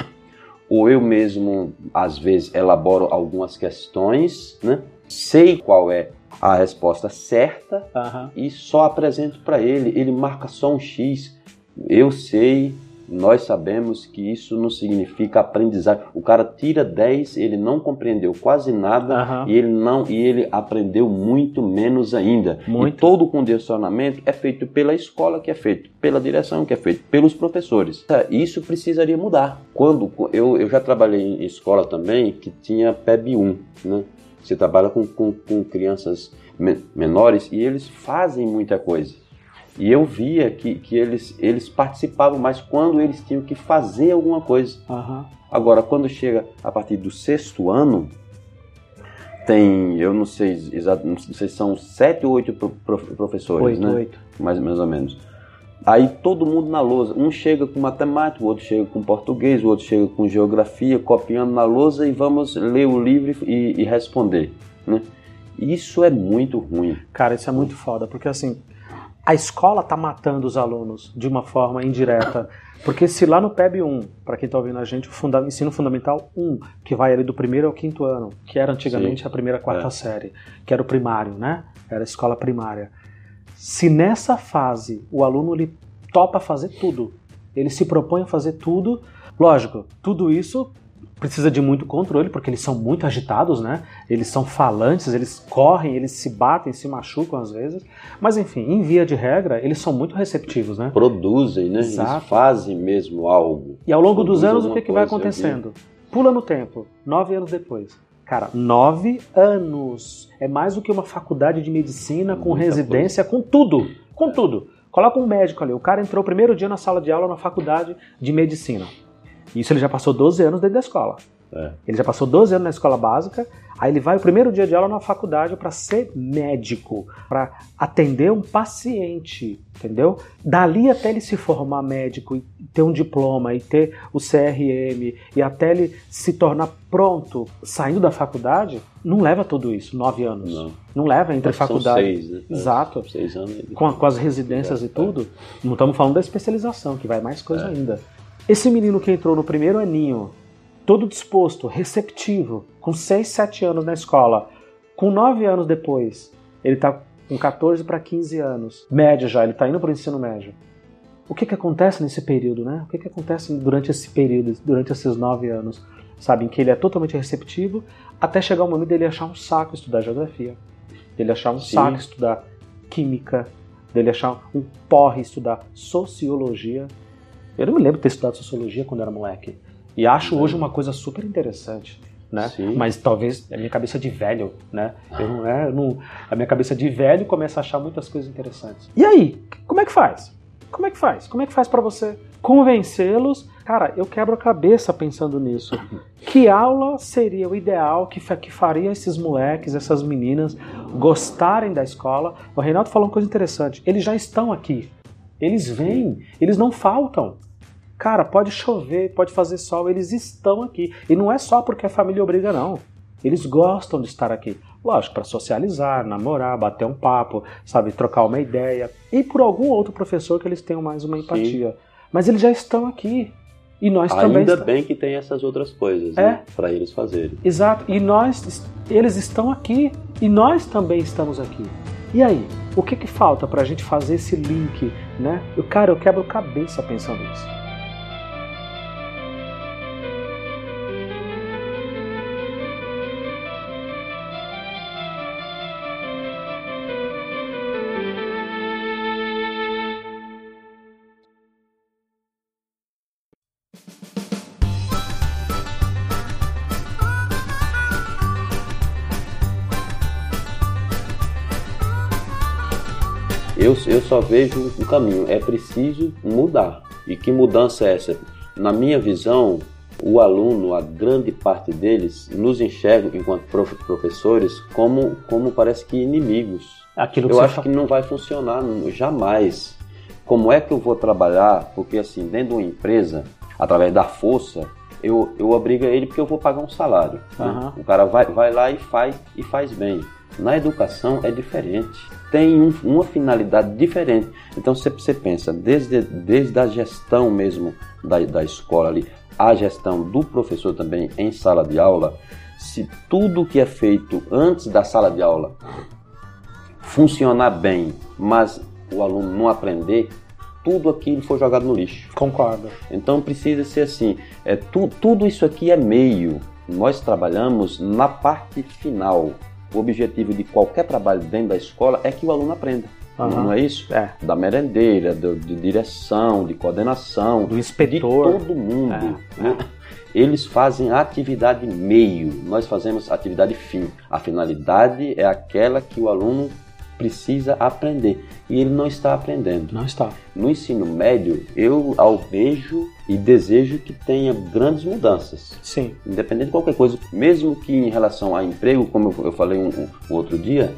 ou eu mesmo, às vezes, elaboro algumas questões, né? sei qual é a resposta certa Aham. e só apresento para ele. Ele marca só um X. Eu sei, nós sabemos que isso não significa aprendizagem. O cara tira 10, ele não compreendeu quase nada Aham. e ele não e ele aprendeu muito menos ainda. Muito. E todo o condicionamento é feito pela escola, que é feito pela direção, que é feito pelos professores. É, Isso precisaria mudar. Quando eu, eu já trabalhei em escola também que tinha PEB 1, né? Você trabalha com, com, com crianças me- menores e eles fazem muita coisa. E eu via que, que eles, eles participavam mais quando eles tinham que fazer alguma coisa. Aham. Agora, quando chega a partir do sexto ano, tem, eu não sei exato, não sei se são sete ou oito pro- pro- professores, Oito, né? oito. Mais, mais ou menos. Aí todo mundo na lousa. Um chega com matemática, o outro chega com português, o outro chega com geografia, copiando na lousa e vamos ler o livro e, e responder. Né? Isso é muito ruim. Cara, isso é muito foda, porque assim, a escola tá matando os alunos de uma forma indireta. Porque se lá no PEB 1, para quem tá ouvindo a gente, o funda ensino fundamental 1, que vai ali do primeiro ao quinto ano, que era antigamente Sim. a primeira quarta É. série, que era o primário, né? Era a escola primária. Se nessa fase o aluno ele topa fazer tudo, ele se propõe a fazer tudo, lógico, tudo isso precisa de muito controle, porque eles são muito agitados, né? Eles são falantes, eles correm, eles se batem, se machucam às vezes. Mas enfim, em via de regra, eles são muito receptivos, né? Produzem, né? Exato. Eles fazem mesmo algo. E ao longo dos anos, o que, que vai coisa, acontecendo? Pula no tempo, nove anos depois. Cara, nove anos. É mais do que uma faculdade de medicina, com Muita residência, com tudo. Com tudo. Coloca um médico ali. O cara entrou o primeiro dia na sala de aula na faculdade de medicina. Isso ele já passou 12 anos dentro da escola. É. Ele já passou 12 anos na escola básica, aí ele vai o primeiro dia de aula na faculdade para ser médico, para atender um paciente, entendeu? Dali até ele se formar médico e ter um diploma e ter o CRM e até ele se tornar pronto saindo da faculdade, não leva tudo isso, nove anos. Não. Não leva entre São faculdade. seis, né? Exato. São Seis anos. Com, com as residências e É, tudo, não estamos falando da especialização, que vai mais coisa É. ainda. Esse menino que entrou no primeiro aninho, todo disposto, receptivo, com 6, 7 anos na escola, com 9 anos depois, ele está com 14 para 15 anos, médio já, ele está indo para o ensino médio. O que, que acontece nesse período, né? O que, que acontece durante esse período, durante esses 9 anos? Sabe, em que ele é totalmente receptivo, até chegar o momento dele achar um saco estudar geografia, dele achar um Sim. saco estudar química, dele achar um porre estudar sociologia. Eu não me lembro de ter estudado sociologia quando era moleque. E acho hoje uma coisa super interessante. Né? Mas talvez a minha cabeça de velho, né? Eu não, é, eu não- a minha cabeça de velho começa a achar muitas coisas interessantes. E aí, como é que faz? Como é que faz? Como é que faz pra você convencê-los? Cara, eu quebro a cabeça pensando nisso. Que aula seria o ideal que, que faria esses moleques, essas meninas gostarem da escola? O Reinaldo falou uma coisa interessante. Eles já estão aqui. Eles vêm, eles não faltam. Cara, pode chover, pode fazer sol, eles estão aqui. E não é só porque a família obriga, não. Eles gostam de estar aqui. Lógico, para socializar, namorar, bater um papo, sabe, trocar uma ideia. E por algum outro professor que eles tenham mais uma empatia. Mas eles já estão aqui. E nós também Ainda bem que tem essas outras coisas, É. né? Pra eles fazerem. Exato. E nós, eles estão aqui e nós também estamos aqui. E aí, o que que falta pra gente fazer esse link, né? Eu, cara, eu quebro cabeça pensando nisso. Só vejo um caminho. É preciso mudar. E que mudança é essa? Na minha visão, o aluno, a grande parte deles, nos enxerga enquanto prof- professores como, como parece que inimigos. Aquilo que Eu acho fa- que não vai funcionar jamais. Como é que eu vou trabalhar? Porque assim, dentro de uma empresa, através da força, eu, eu obrigo ele porque eu vou pagar um salário. né? Aham. O cara vai, vai lá e faz, e faz bem. Na educação é diferente. Tem um- uma finalidade diferente. Então você, você pensa, desde, desde a gestão mesmo da, da escola ali, a gestão do professor também em sala de aula, se tudo que é feito antes da sala de aula funcionar bem, mas o aluno não aprender, tudo aquilo foi jogado no lixo. Concordo. Então precisa ser assim. É, tu, tudo isso aqui é meio. Nós trabalhamos na parte final. O objetivo de qualquer trabalho dentro da escola é que o aluno aprenda. Uhum. Não é isso? É. Da merendeira, do, de direção, de coordenação, do inspetor, de todo mundo. É. Né? Eles fazem atividade meio, nós fazemos atividade fim. A finalidade é aquela que o aluno precisa aprender e ele não está aprendendo. Não está. No ensino médio, eu alvejo e desejo que tenha grandes mudanças. Sim. Independente de qualquer coisa, mesmo que em relação a emprego, como eu falei um, um outro dia,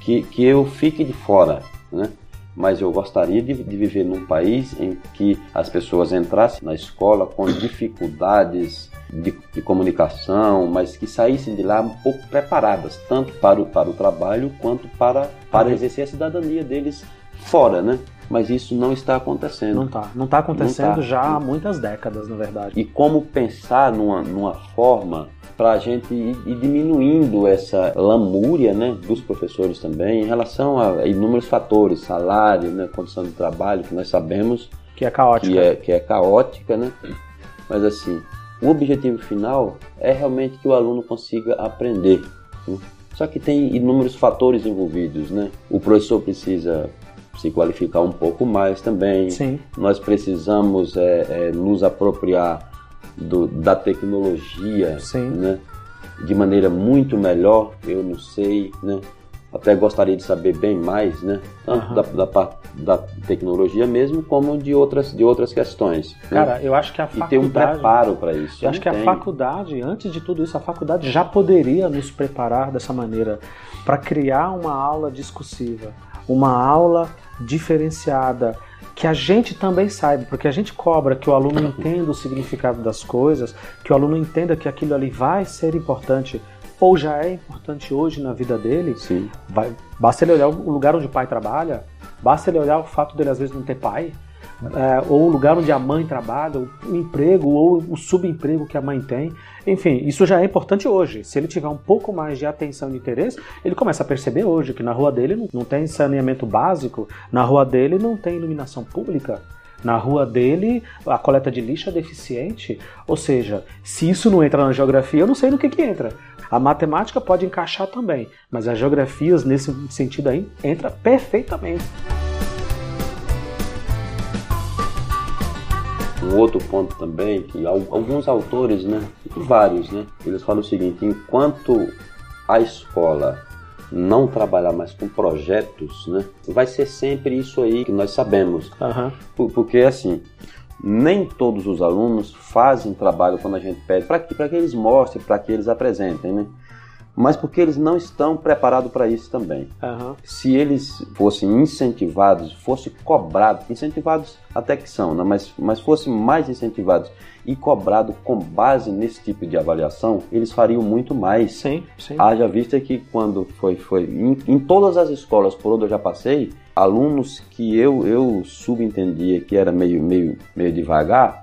que, que eu fique de fora, né? Mas eu gostaria de, de, viver num país em que as pessoas entrassem na escola com dificuldades de, de, comunicação, mas que saíssem de lá um pouco preparadas, tanto para o, para o trabalho quanto para, para exercer a cidadania deles fora, né? Mas isso não está acontecendo. Não está. Não está acontecendo não tá. já há muitas décadas, na verdade. E como pensar numa, numa forma para a gente ir, ir, diminuindo essa lamúria né, dos professores também em relação a inúmeros fatores, salário, né, condição de trabalho, que nós sabemos que é caótica. Que é, que é caótica, né? Mas assim, o objetivo final é realmente que o aluno consiga aprender. Né? Só que tem inúmeros fatores envolvidos, né? O professor precisa se qualificar um pouco mais também. Sim. Nós precisamos é, é, nos apropriar do, da tecnologia, Sim. né? De maneira muito melhor, eu não sei, né? Até gostaria de saber bem mais, né? Tanto uhum. da, da, da, tecnologia mesmo, como de outras, de outras questões. Né? Cara, né? eu acho que a faculdade... E ter um preparo para isso. Eu acho que a faculdade, antes de tudo isso, a faculdade já poderia nos preparar dessa maneira para criar uma aula discursiva, uma aula diferenciada, que a gente também saiba, porque a gente cobra que o aluno entenda o significado das coisas, que o aluno entenda que aquilo ali vai ser importante ou já é importante hoje na vida dele. Vai, basta ele olhar o lugar onde o pai trabalha, basta ele olhar o fato dele às vezes não ter pai, é, ou o lugar onde a mãe trabalha, o emprego ou o subemprego que a mãe tem. Enfim, isso já é importante hoje. Se ele tiver um pouco mais de atenção e interesse, ele começa a perceber hoje que na rua dele não tem saneamento básico, na rua dele não tem iluminação pública. Na rua dele, a coleta de lixo é deficiente. Ou seja, se isso não entra na geografia, eu não sei no que, que entra. A matemática pode encaixar também, mas as geografias, nesse sentido aí, entra perfeitamente. Um outro ponto também, que alguns autores, né, vários, né, eles falam o seguinte, enquanto a escola não trabalhar mais com projetos, né, vai ser sempre isso aí que nós sabemos. Uhum. Porque, assim, nem todos os alunos fazem trabalho quando a gente pede, para que, que eles mostrem, para que eles apresentem, né? Mas porque eles não estão preparados para isso também. Uhum. Se eles fossem incentivados, fossem cobrados, incentivados até que são, né? mas, mas fossem mais incentivados e cobrados com base nesse tipo de avaliação, eles fariam muito mais. Sim, sim. Haja vista que quando foi, foi em, em todas as escolas por onde eu já passei, alunos que eu, eu subentendia que era meio, meio, meio devagar,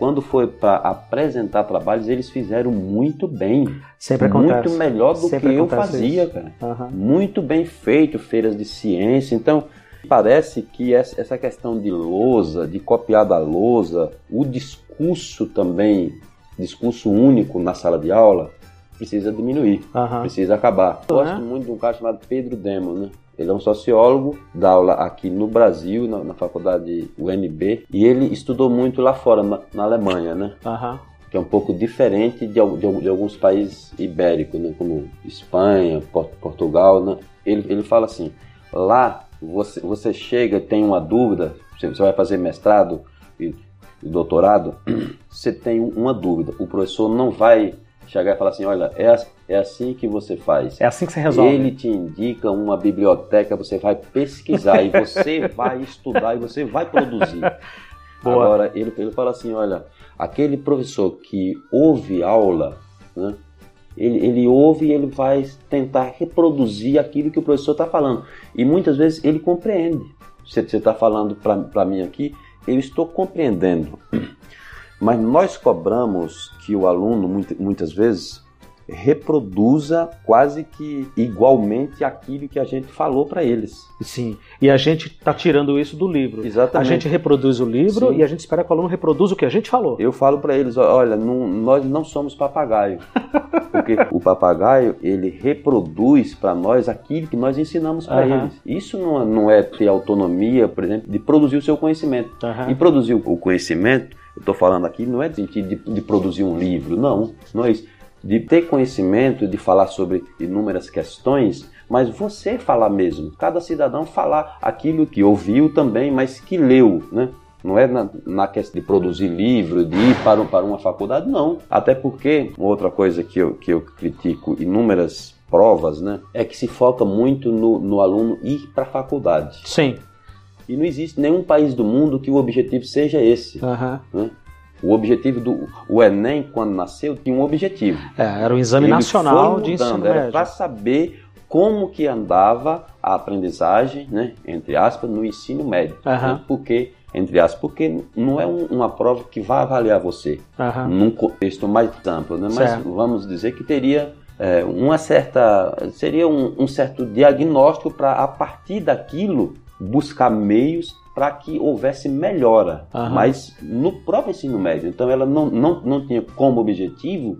quando foi para apresentar trabalhos, eles fizeram muito bem. Sempre acontece. Muito melhor do Sempre que eu fazia, isso. cara. Uhum. Muito bem feito, feiras de ciência. Então, parece que essa questão de lousa, de copiar da lousa, o discurso também, discurso único na sala de aula, precisa diminuir, uhum. precisa acabar. Uhum. Gosto muito de um cara chamado Pedro Demo, né? Ele é um sociólogo, dá aula aqui no Brasil, na, na faculdade UNB, e ele estudou muito lá fora, na, na Alemanha, né? Uhum. Que é um pouco diferente de, de, de alguns países ibéricos, né? Como Espanha, Portugal, né? Ele, ele fala assim, lá você, você chega, tem uma dúvida, você vai fazer mestrado e, e doutorado, [clears throat] você tem uma dúvida, o professor não vai chegar e falar assim, olha, é, é assim que você faz. É assim que você resolve. Ele te indica uma biblioteca, você vai pesquisar e [laughs] você vai estudar e você vai produzir. [laughs] Boa. Agora, ele, ele fala assim, olha, aquele professor que ouve aula, né, ele, ele ouve e ele vai tentar reproduzir aquilo que o professor está falando. E muitas vezes ele compreende. Você está falando para mim aqui, eu estou compreendendo. [clears throat] Mas nós cobramos que o aluno, muitas vezes, reproduza quase que igualmente aquilo que a gente falou para eles. Sim, e a gente está tirando isso do livro. Exatamente. A gente reproduz o livro Sim. e a gente espera que o aluno reproduza o que a gente falou. Eu falo para eles, olha, não, nós não somos papagaio, [laughs] porque o papagaio ele reproduz para nós aquilo que nós ensinamos para uhum. eles. Isso não, não é ter autonomia, por exemplo, de produzir o seu conhecimento. Uhum. E produzir o conhecimento, eu estou falando aqui, não é no sentido de, de produzir um livro, não, não é isso de ter conhecimento, de falar sobre inúmeras questões, mas você falar mesmo, cada cidadão falar aquilo que ouviu também, mas que leu, né? Não é na, na questão de produzir livro, de ir para, para uma faculdade, não. Até porque, outra coisa que eu, que eu critico inúmeras provas, né, é que se foca muito no, no aluno ir para a faculdade. Sim. E não existe nenhum país do mundo que o objetivo seja esse. Uhum. Né? O objetivo do o Enem, quando nasceu, tinha um objetivo. É, era o exame Ele nacional mudando, de ensino Era para saber como que andava a aprendizagem, né, entre aspas, no ensino médio. Uhum. Né, porque, entre aspas, porque não é um, uma prova que vai avaliar você uhum. num contexto mais amplo, né, mas certo. vamos dizer que teria é, uma certa, seria um, um certo diagnóstico para, a partir daquilo, buscar meios para que houvesse melhora, mas no próprio ensino médio. Então ela não, não, não tinha como objetivo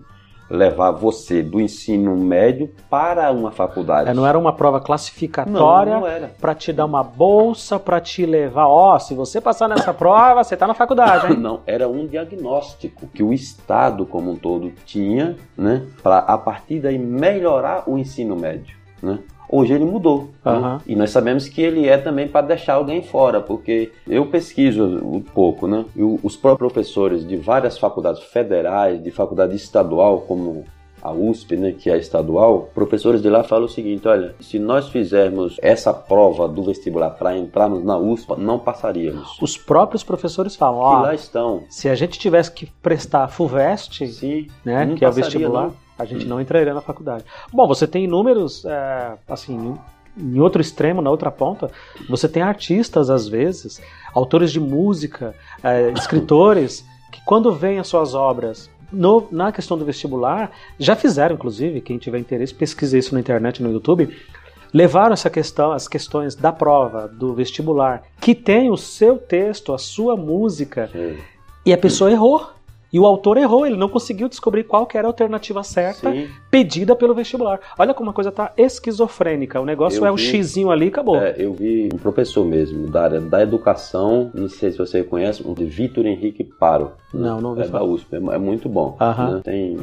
levar você do ensino médio para uma faculdade. É, não era uma prova classificatória para te dar uma bolsa, para te levar, ó, oh, se você passar nessa prova, você está na faculdade. Hein? [laughs] Não, era um diagnóstico que o Estado como um todo tinha, né, para a partir daí melhorar o ensino médio, né? Hoje ele mudou. Uhum. Né? E nós sabemos que ele é também para deixar alguém fora, porque eu pesquiso um pouco, né? E os próprios professores de várias faculdades federais, de faculdade estadual, como a USP, né, que é estadual, professores de lá falam o seguinte: olha, se nós fizermos essa prova do vestibular para entrarmos na USP, não passaríamos. Os próprios professores falam: ó, que lá estão. Se a gente tivesse que prestar FUVEST, Sim, né, que é o vestibular. Não a gente não entraria na faculdade. Bom, você tem inúmeros, é, assim, em outro extremo, na outra ponta, você tem artistas, às vezes, autores de música, é, escritores, que quando veem as suas obras no, na questão do vestibular, já fizeram, inclusive, quem tiver interesse, pesquise isso na internet, no YouTube, levaram essa questão, as questões da prova, do vestibular, que tem o seu texto, a sua música, Sim. e a pessoa errou. E o autor errou, ele não conseguiu descobrir qual que era a alternativa certa Sim. pedida pelo vestibular. Olha como a coisa tá esquizofrênica. O negócio eu é o xizinho ali e acabou. É, eu vi um professor mesmo da área da educação, não sei se você conhece, o de Vitor Henrique Paro. Não, não vi é falar. da USP, é, é muito bom. Uh -huh. né? Tem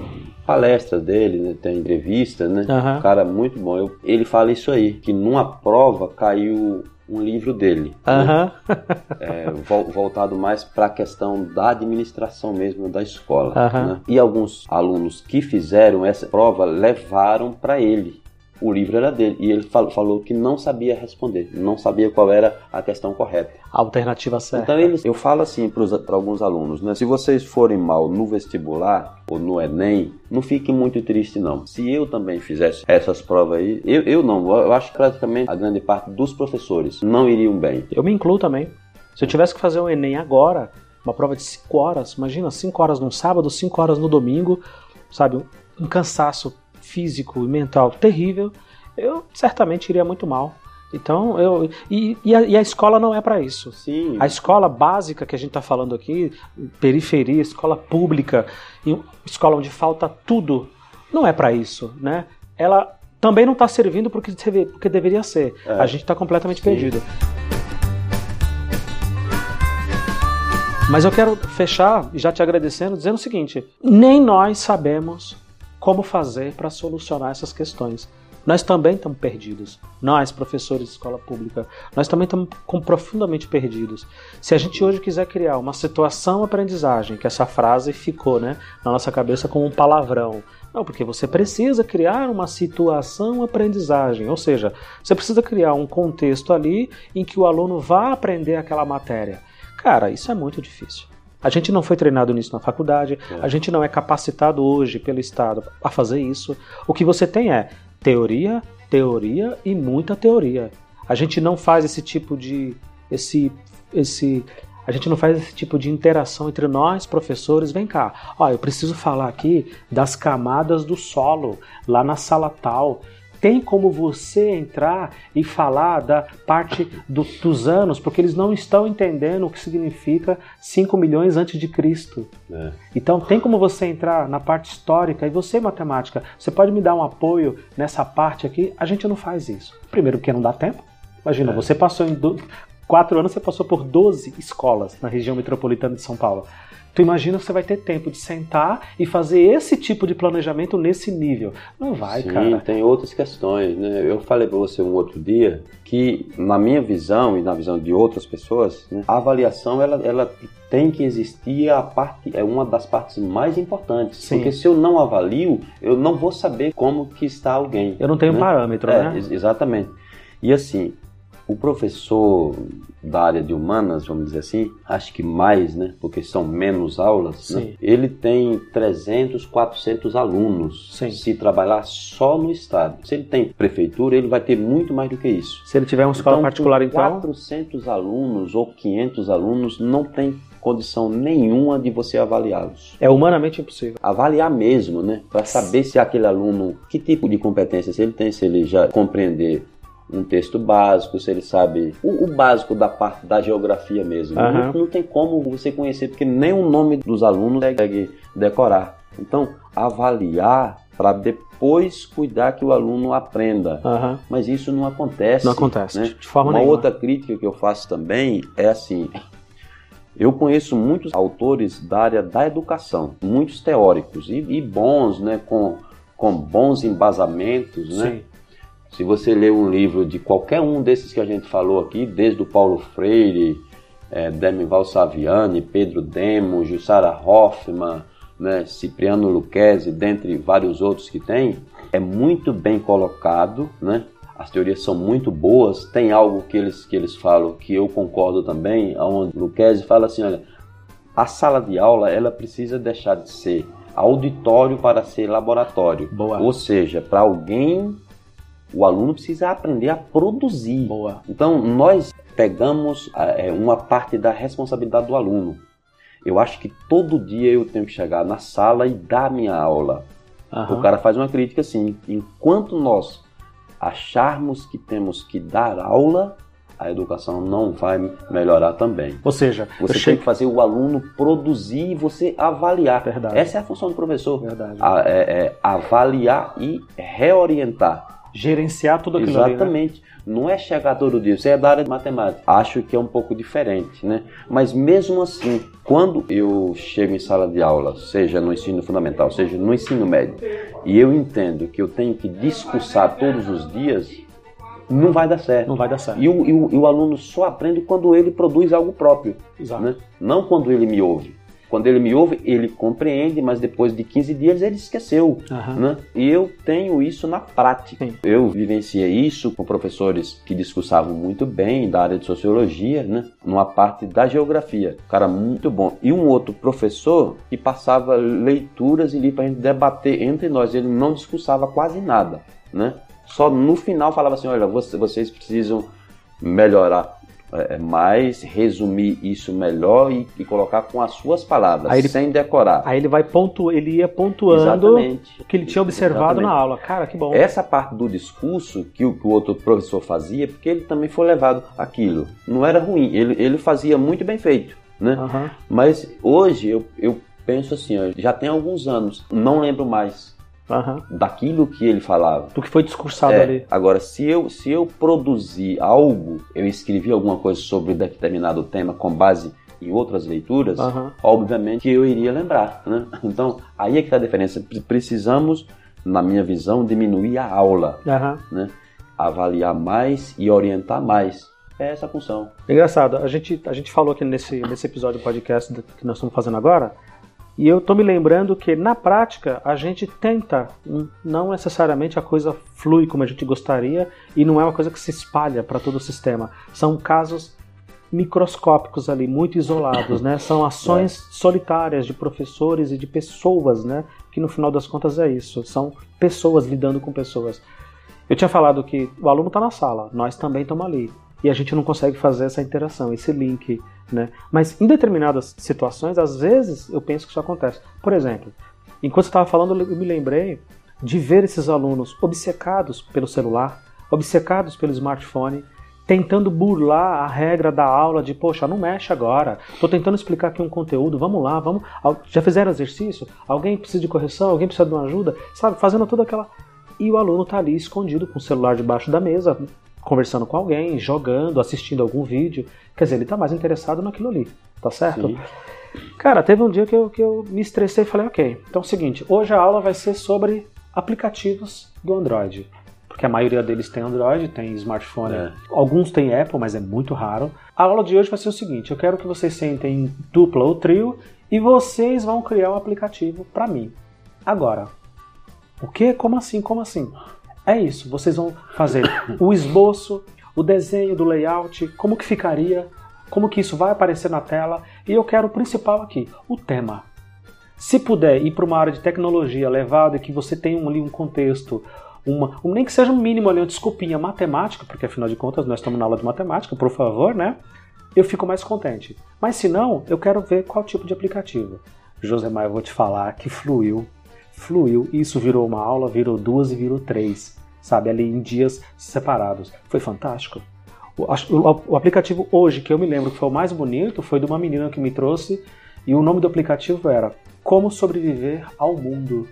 palestras dele, né? tem entrevistas, né? Uh -huh. cara muito bom. Eu, ele fala isso aí, que numa prova caiu um livro dele. Né? [laughs] é, voltado mais para a questão da administração mesmo da escola. Né? E alguns alunos que fizeram essa prova levaram para ele o livro era dele. E ele falou que não sabia responder, não sabia qual era a questão correta. A alternativa certa. Então eles, eu falo assim para alguns alunos, né? Se vocês forem mal no vestibular ou no Enem, não fiquem muito tristes não. Se eu também fizesse essas provas aí, eu, eu não, eu acho que praticamente a grande parte dos professores não iriam bem. Eu me incluo também. Se eu tivesse que fazer o Enem agora, uma prova de 5 horas, imagina 5 horas no sábado, 5 horas no domingo, sabe? Um cansaço físico e mental terrível, eu certamente iria muito mal. Então, eu. E, e, a, e a escola não é para isso. Sim. A escola básica que a gente está falando aqui, periferia, escola pública, escola onde falta tudo, não é para isso, né? Ela também não está servindo porque, deveria ser. É. A gente está completamente Sim. perdido. Mas eu quero fechar, já te agradecendo, dizendo o seguinte: nem nós sabemos como fazer para solucionar essas questões. Nós também estamos perdidos. Nós, professores de escola pública, nós também estamos profundamente perdidos. Se a gente hoje quiser criar uma situação aprendizagem, que essa frase ficou né, na nossa cabeça como um palavrão. Não, porque você precisa criar uma situação aprendizagem, ou seja, você precisa criar um contexto ali em que o aluno vá aprender aquela matéria. Cara, isso é muito difícil. A gente não foi treinado nisso na faculdade, é. a gente não é capacitado hoje pelo Estado a fazer isso. O que você tem é teoria, teoria e muita teoria. A gente não faz esse tipo de esse esse A gente não faz esse tipo de interação entre nós, professores. Vem cá, ó, eu preciso falar aqui das camadas do solo, lá na sala tal tem como você entrar e falar da parte do, dos anos, porque eles não estão entendendo o que significa 5 milhões antes de Cristo. É. Então tem como você entrar na parte histórica e você, matemática, você pode me dar um apoio nessa parte aqui? A gente não faz isso. Primeiro porque não dá tempo. Imagina, é. você passou em do... quatro anos, você passou por 12 escolas na região metropolitana de São Paulo. Tu imagina que você vai ter tempo de sentar e fazer esse tipo de planejamento nesse nível. Não vai, Sim, cara. tem outras questões, né? Eu falei para você um outro dia que, na minha visão e na visão de outras pessoas, né, a avaliação ela, ela tem que existir a parte é uma das partes mais importantes Sim. porque se eu não avalio eu não vou saber como que está alguém eu não tenho né? parâmetro é, né exatamente e assim o professor da área de humanas, vamos dizer assim, acho que mais, né, porque são menos aulas, né, ele tem 300, 400 alunos Sim. se trabalhar só no estado. Se ele tem prefeitura, ele vai ter muito mais do que isso. Se ele tiver uma escola então, particular, então... 400 alunos ou 500 alunos não tem condição nenhuma de você avaliá-los. É humanamente impossível. Avaliar mesmo, né? Para saber se aquele aluno, que tipo de competência se ele tem, se ele já compreender um texto básico, se ele sabe o, o básico da parte da geografia mesmo. Uhum. Não, não, tem como você conhecer, porque nem o nome dos alunos consegue decorar. Então, avaliar para depois cuidar que o aluno aprenda. Uhum. Mas isso não acontece. Não acontece, né? de forma Uma nenhuma. outra crítica que eu faço também é assim. Eu conheço muitos autores da área da educação, muitos teóricos e, e bons, né, com, com bons embasamentos, né? Se você ler um livro de qualquer um desses que a gente falou aqui, desde o Paulo Freire, é, Demival Saviani, Pedro Demo, Jussara Hoffman, né, Cipriano Lucchesi, dentre vários outros que tem, é muito bem colocado, né? As teorias são muito boas. Tem algo que eles, que eles falam que eu concordo também, onde Lucchesi fala assim, olha, a sala de aula ela precisa deixar de ser auditório para ser laboratório. Boa. Ou seja, para alguém o aluno precisa aprender a produzir. Boa. Então, nós pegamos é, uma parte da responsabilidade do aluno. Eu acho que todo dia eu tenho que chegar na sala e dar minha aula. Uhum. O cara faz uma crítica assim: enquanto nós acharmos que temos que dar aula, a educação não vai melhorar também. Ou seja, você tem que fazer o aluno produzir e você avaliar. Verdade. Essa é a função do professor. Verdade. A, é, é avaliar e reorientar gerenciar tudo aquilo Exatamente. Ali, né? Não é chegar todo dia, você é da área de matemática. Acho que é um pouco diferente, né? Mas mesmo assim, quando eu chego em sala de aula, seja no ensino fundamental, seja no ensino médio, e eu entendo que eu tenho que discursar todos os dias, não vai dar certo. Não vai dar certo. E o, e o, e o aluno só aprende quando ele produz algo próprio. Exato. Né? Não quando ele me ouve. Quando ele me ouve, ele compreende, mas depois de 15 dias ele esqueceu. Uhum. Né? E eu tenho isso na prática. Sim. Eu vivenciei isso com professores que discursavam muito bem da área de sociologia, né? numa parte da geografia. Cara, muito bom. E um outro professor que passava leituras e li para a gente debater entre nós. Ele não discursava quase nada. Né? Só no final falava assim: olha, vocês precisam melhorar é, é, mais, resumir isso melhor e, e, colocar com as suas palavras, ele, sem decorar. Aí ele vai pontu, ele ia pontuando Exatamente. o que ele tinha observado Exatamente. na aula. Cara, que bom. Essa parte do discurso que o, que o outro professor fazia, porque ele também foi levado aquilo. Não era ruim, ele, ele fazia muito bem feito. Né? Uhum. Mas hoje eu, eu penso assim, ó, já tem alguns anos, não lembro mais Uhum. daquilo que ele falava. Do que foi discursado é, ali. Agora, se eu, se eu produzir algo, eu escrevi alguma coisa sobre determinado tema com base em outras leituras, uhum. obviamente que eu iria lembrar. Né? [laughs] Então, aí é que está a diferença. Precisamos, na minha visão, diminuir a aula, uhum. né? avaliar mais e orientar mais. É essa a função. Engraçado, a gente, a gente falou aqui nesse, nesse episódio do podcast que nós estamos fazendo agora, e eu estou me lembrando que na prática a gente tenta, não necessariamente a coisa flui como a gente gostaria e não é uma coisa que se espalha para todo o sistema. São casos microscópicos ali, muito isolados, né? São [laughs] ações é. solitárias de professores e de pessoas, né? Que no final das contas é isso, são pessoas lidando com pessoas. Eu tinha falado que o aluno está na sala, nós também estamos ali e a gente não consegue fazer essa interação, esse link Né? Mas em determinadas situações, às vezes, eu penso que isso acontece. Por exemplo, enquanto você estava falando, eu me lembrei de ver esses alunos obcecados pelo celular, obcecados pelo smartphone, tentando burlar a regra da aula de, poxa, não mexe agora. Estou tentando explicar aqui um conteúdo, vamos lá, vamos. Já fizeram exercício? Alguém precisa de correção? Alguém precisa de uma ajuda? Sabe, fazendo toda aquela. E o aluno está ali escondido com o celular debaixo da mesa, conversando com alguém, jogando, assistindo algum vídeo. Quer dizer, ele está mais interessado naquilo ali, tá certo? Sim. Cara, teve um dia que eu, que eu me estressei e falei, ok, então é o seguinte, hoje a aula vai ser sobre aplicativos do Android porque a maioria deles tem Android, tem smartphone. É. Alguns têm Apple, mas é muito raro. A aula de hoje vai ser o seguinte: eu quero que vocês sentem em dupla ou trio e vocês vão criar um aplicativo para mim. Agora, o que? Como assim? Como assim? É isso. Vocês vão fazer [coughs] o esboço, o desenho do layout, como que ficaria, como que isso vai aparecer na tela. E eu quero o principal aqui, o tema. Se puder ir para uma área de tecnologia levado e que você tenha ali um contexto, uma, nem que seja um mínimo ali, uma desculpinha matemática, porque afinal de contas nós estamos na aula de matemática, por favor, né? Eu fico mais contente. Mas se não, eu quero ver qual tipo de aplicativo. José Maia, eu vou te falar que fluiu, fluiu, isso virou uma aula, virou duas e virou três, sabe? Ali em dias separados. Foi fantástico. O, o, o aplicativo hoje, que eu me lembro que foi o mais bonito, foi de uma menina que me trouxe, e o nome do aplicativo era Como Sobreviver ao Mundo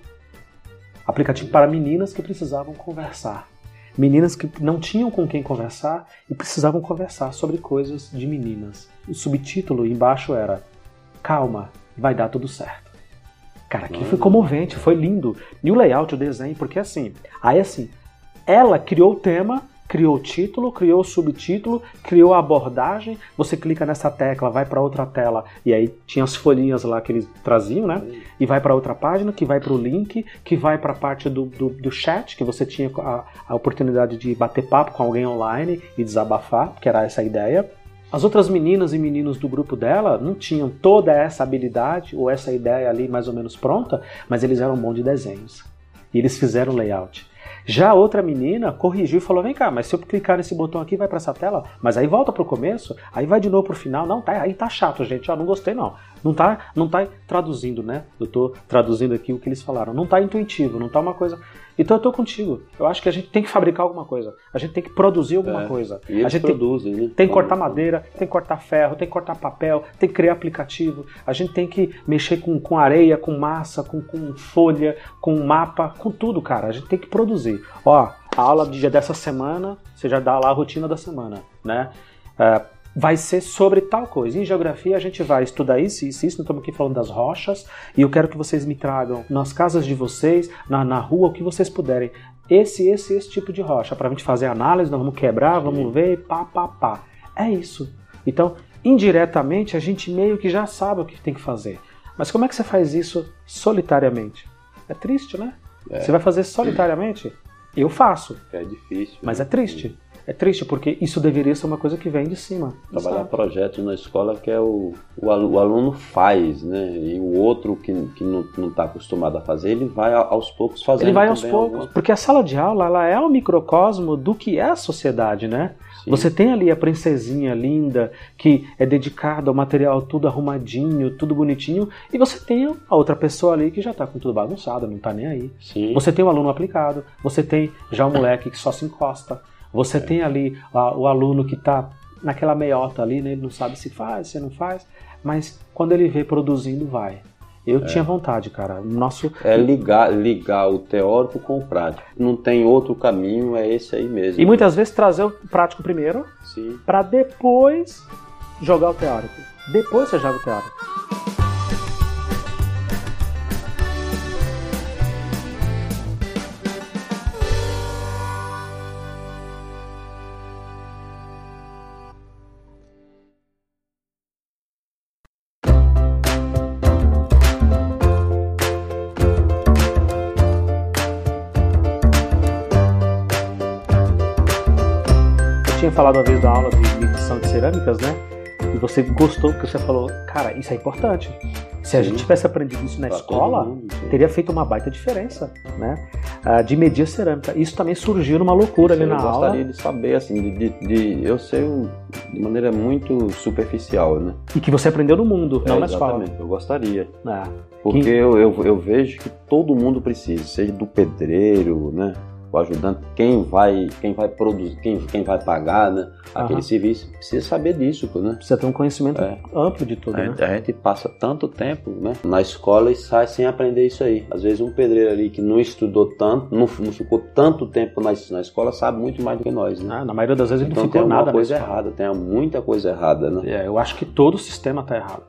aplicativo para meninas que precisavam conversar. Meninas que não tinham com quem conversar e precisavam conversar sobre coisas de meninas. O subtítulo embaixo era Calma, vai dar tudo certo. Cara, aquilo foi comovente, foi lindo. E o layout, o desenho, porque assim, aí assim, ela criou o tema criou o título, criou o subtítulo, criou a abordagem. Você clica nessa tecla, vai para outra tela e aí tinha as folhinhas lá que eles traziam, né? E vai para outra página, que vai para o link, que vai para a parte do, do, do, chat, que você tinha a, a oportunidade de bater papo com alguém online e desabafar, que era essa a ideia. As outras meninas e meninos do grupo dela não tinham toda essa habilidade ou essa ideia ali mais ou menos pronta, mas eles eram bons de desenhos. E eles fizeram layout. Já outra menina corrigiu e falou: vem cá, mas se eu clicar nesse botão aqui, vai para essa tela, mas aí volta pro começo, aí vai de novo pro final. Não, tá, aí tá chato, gente. Ó, não gostei, não. Não tá, não tá traduzindo, né? Eu tô traduzindo aqui o que eles falaram. Não tá intuitivo, não tá uma coisa. Então eu tô contigo. Eu acho que a gente tem que fabricar alguma coisa. A gente tem que produzir alguma é, coisa. E a gente produzem, tem, né? tem que cortar madeira, tem que cortar ferro, tem que cortar papel, tem que criar aplicativo. A gente tem que mexer com, com areia, com massa, com, com folha, com mapa, com tudo, cara. A gente tem que produzir. Ó, a aula de dia dessa semana, você já dá lá a rotina da semana, né? É, vai ser sobre tal coisa. Em geografia a gente vai estudar isso, isso, isso. Nós estamos aqui falando das rochas e eu quero que vocês me tragam nas casas de vocês, na, na rua, o que vocês puderem. Esse, esse, esse tipo de rocha para a gente fazer análise, nós vamos quebrar, vamos ver, pá, pá, pá. É isso. Então, indiretamente a gente meio que já sabe o que tem que fazer. Mas como é que você faz isso solitariamente? É triste, né? É. Você vai fazer solitariamente? Eu faço. É difícil. Mas né? é triste. É triste, porque isso deveria ser uma coisa que vem de cima. Trabalhar sabe? projetos na escola que é o, o, aluno faz, né? E o outro que, que não está acostumado a fazer, ele vai aos poucos fazendo. Ele vai aos poucos, alguma... porque a sala de aula ela é o microcosmo do que é a sociedade, né? Sim. Você tem ali a princesinha linda, que é dedicada ao material tudo arrumadinho, tudo bonitinho, e você tem a outra pessoa ali que já está com tudo bagunçado, não está nem aí. Sim. Você tem o aluno aplicado, você tem já o moleque que só se encosta. Você é. tem ali a, o aluno que está naquela meiota ali, né? ele não sabe se faz, se não faz, mas quando ele vê produzindo, vai. Eu é. tinha vontade, cara. Nosso é ligar, ligar o teórico com o prático. Não tem outro caminho, é esse aí mesmo. E muitas vezes trazer o prático primeiro, para depois jogar o teórico. Depois você joga o teórico. Falado uma vez da aula de medição de cerâmicas, né? E você gostou porque você falou, cara, isso é importante. Se a gente tivesse aprendido isso na Pra escola, mundo, sim. teria feito uma baita diferença, né? Ah, de medir a cerâmica. Isso também surgiu numa loucura ali eu na gostaria aula de saber, assim, de, de- de- eu sei um- de maneira muito superficial, né? e que você aprendeu no mundo, não É, na escola. exatamente, eu gostaria. Ah, Porque Que- eu, eu, eu vejo que todo mundo precisa, seja do pedreiro, né? O ajudante, quem vai, quem vai produzir, quem, quem vai pagar né, aquele Aham. serviço, precisa saber disso, né? precisa ter um conhecimento É. amplo de tudo, A né? a gente passa tanto tempo né, na escola e sai sem aprender isso aí. Às vezes um pedreiro ali que não estudou tanto, não, não ficou tanto tempo na, na escola, sabe muito mais do que nós, né? Ah, na maioria das vezes ele então não tem ficou alguma nada na coisa escola. errada, tem muita coisa errada, né? É, eu acho que todo o sistema está errado.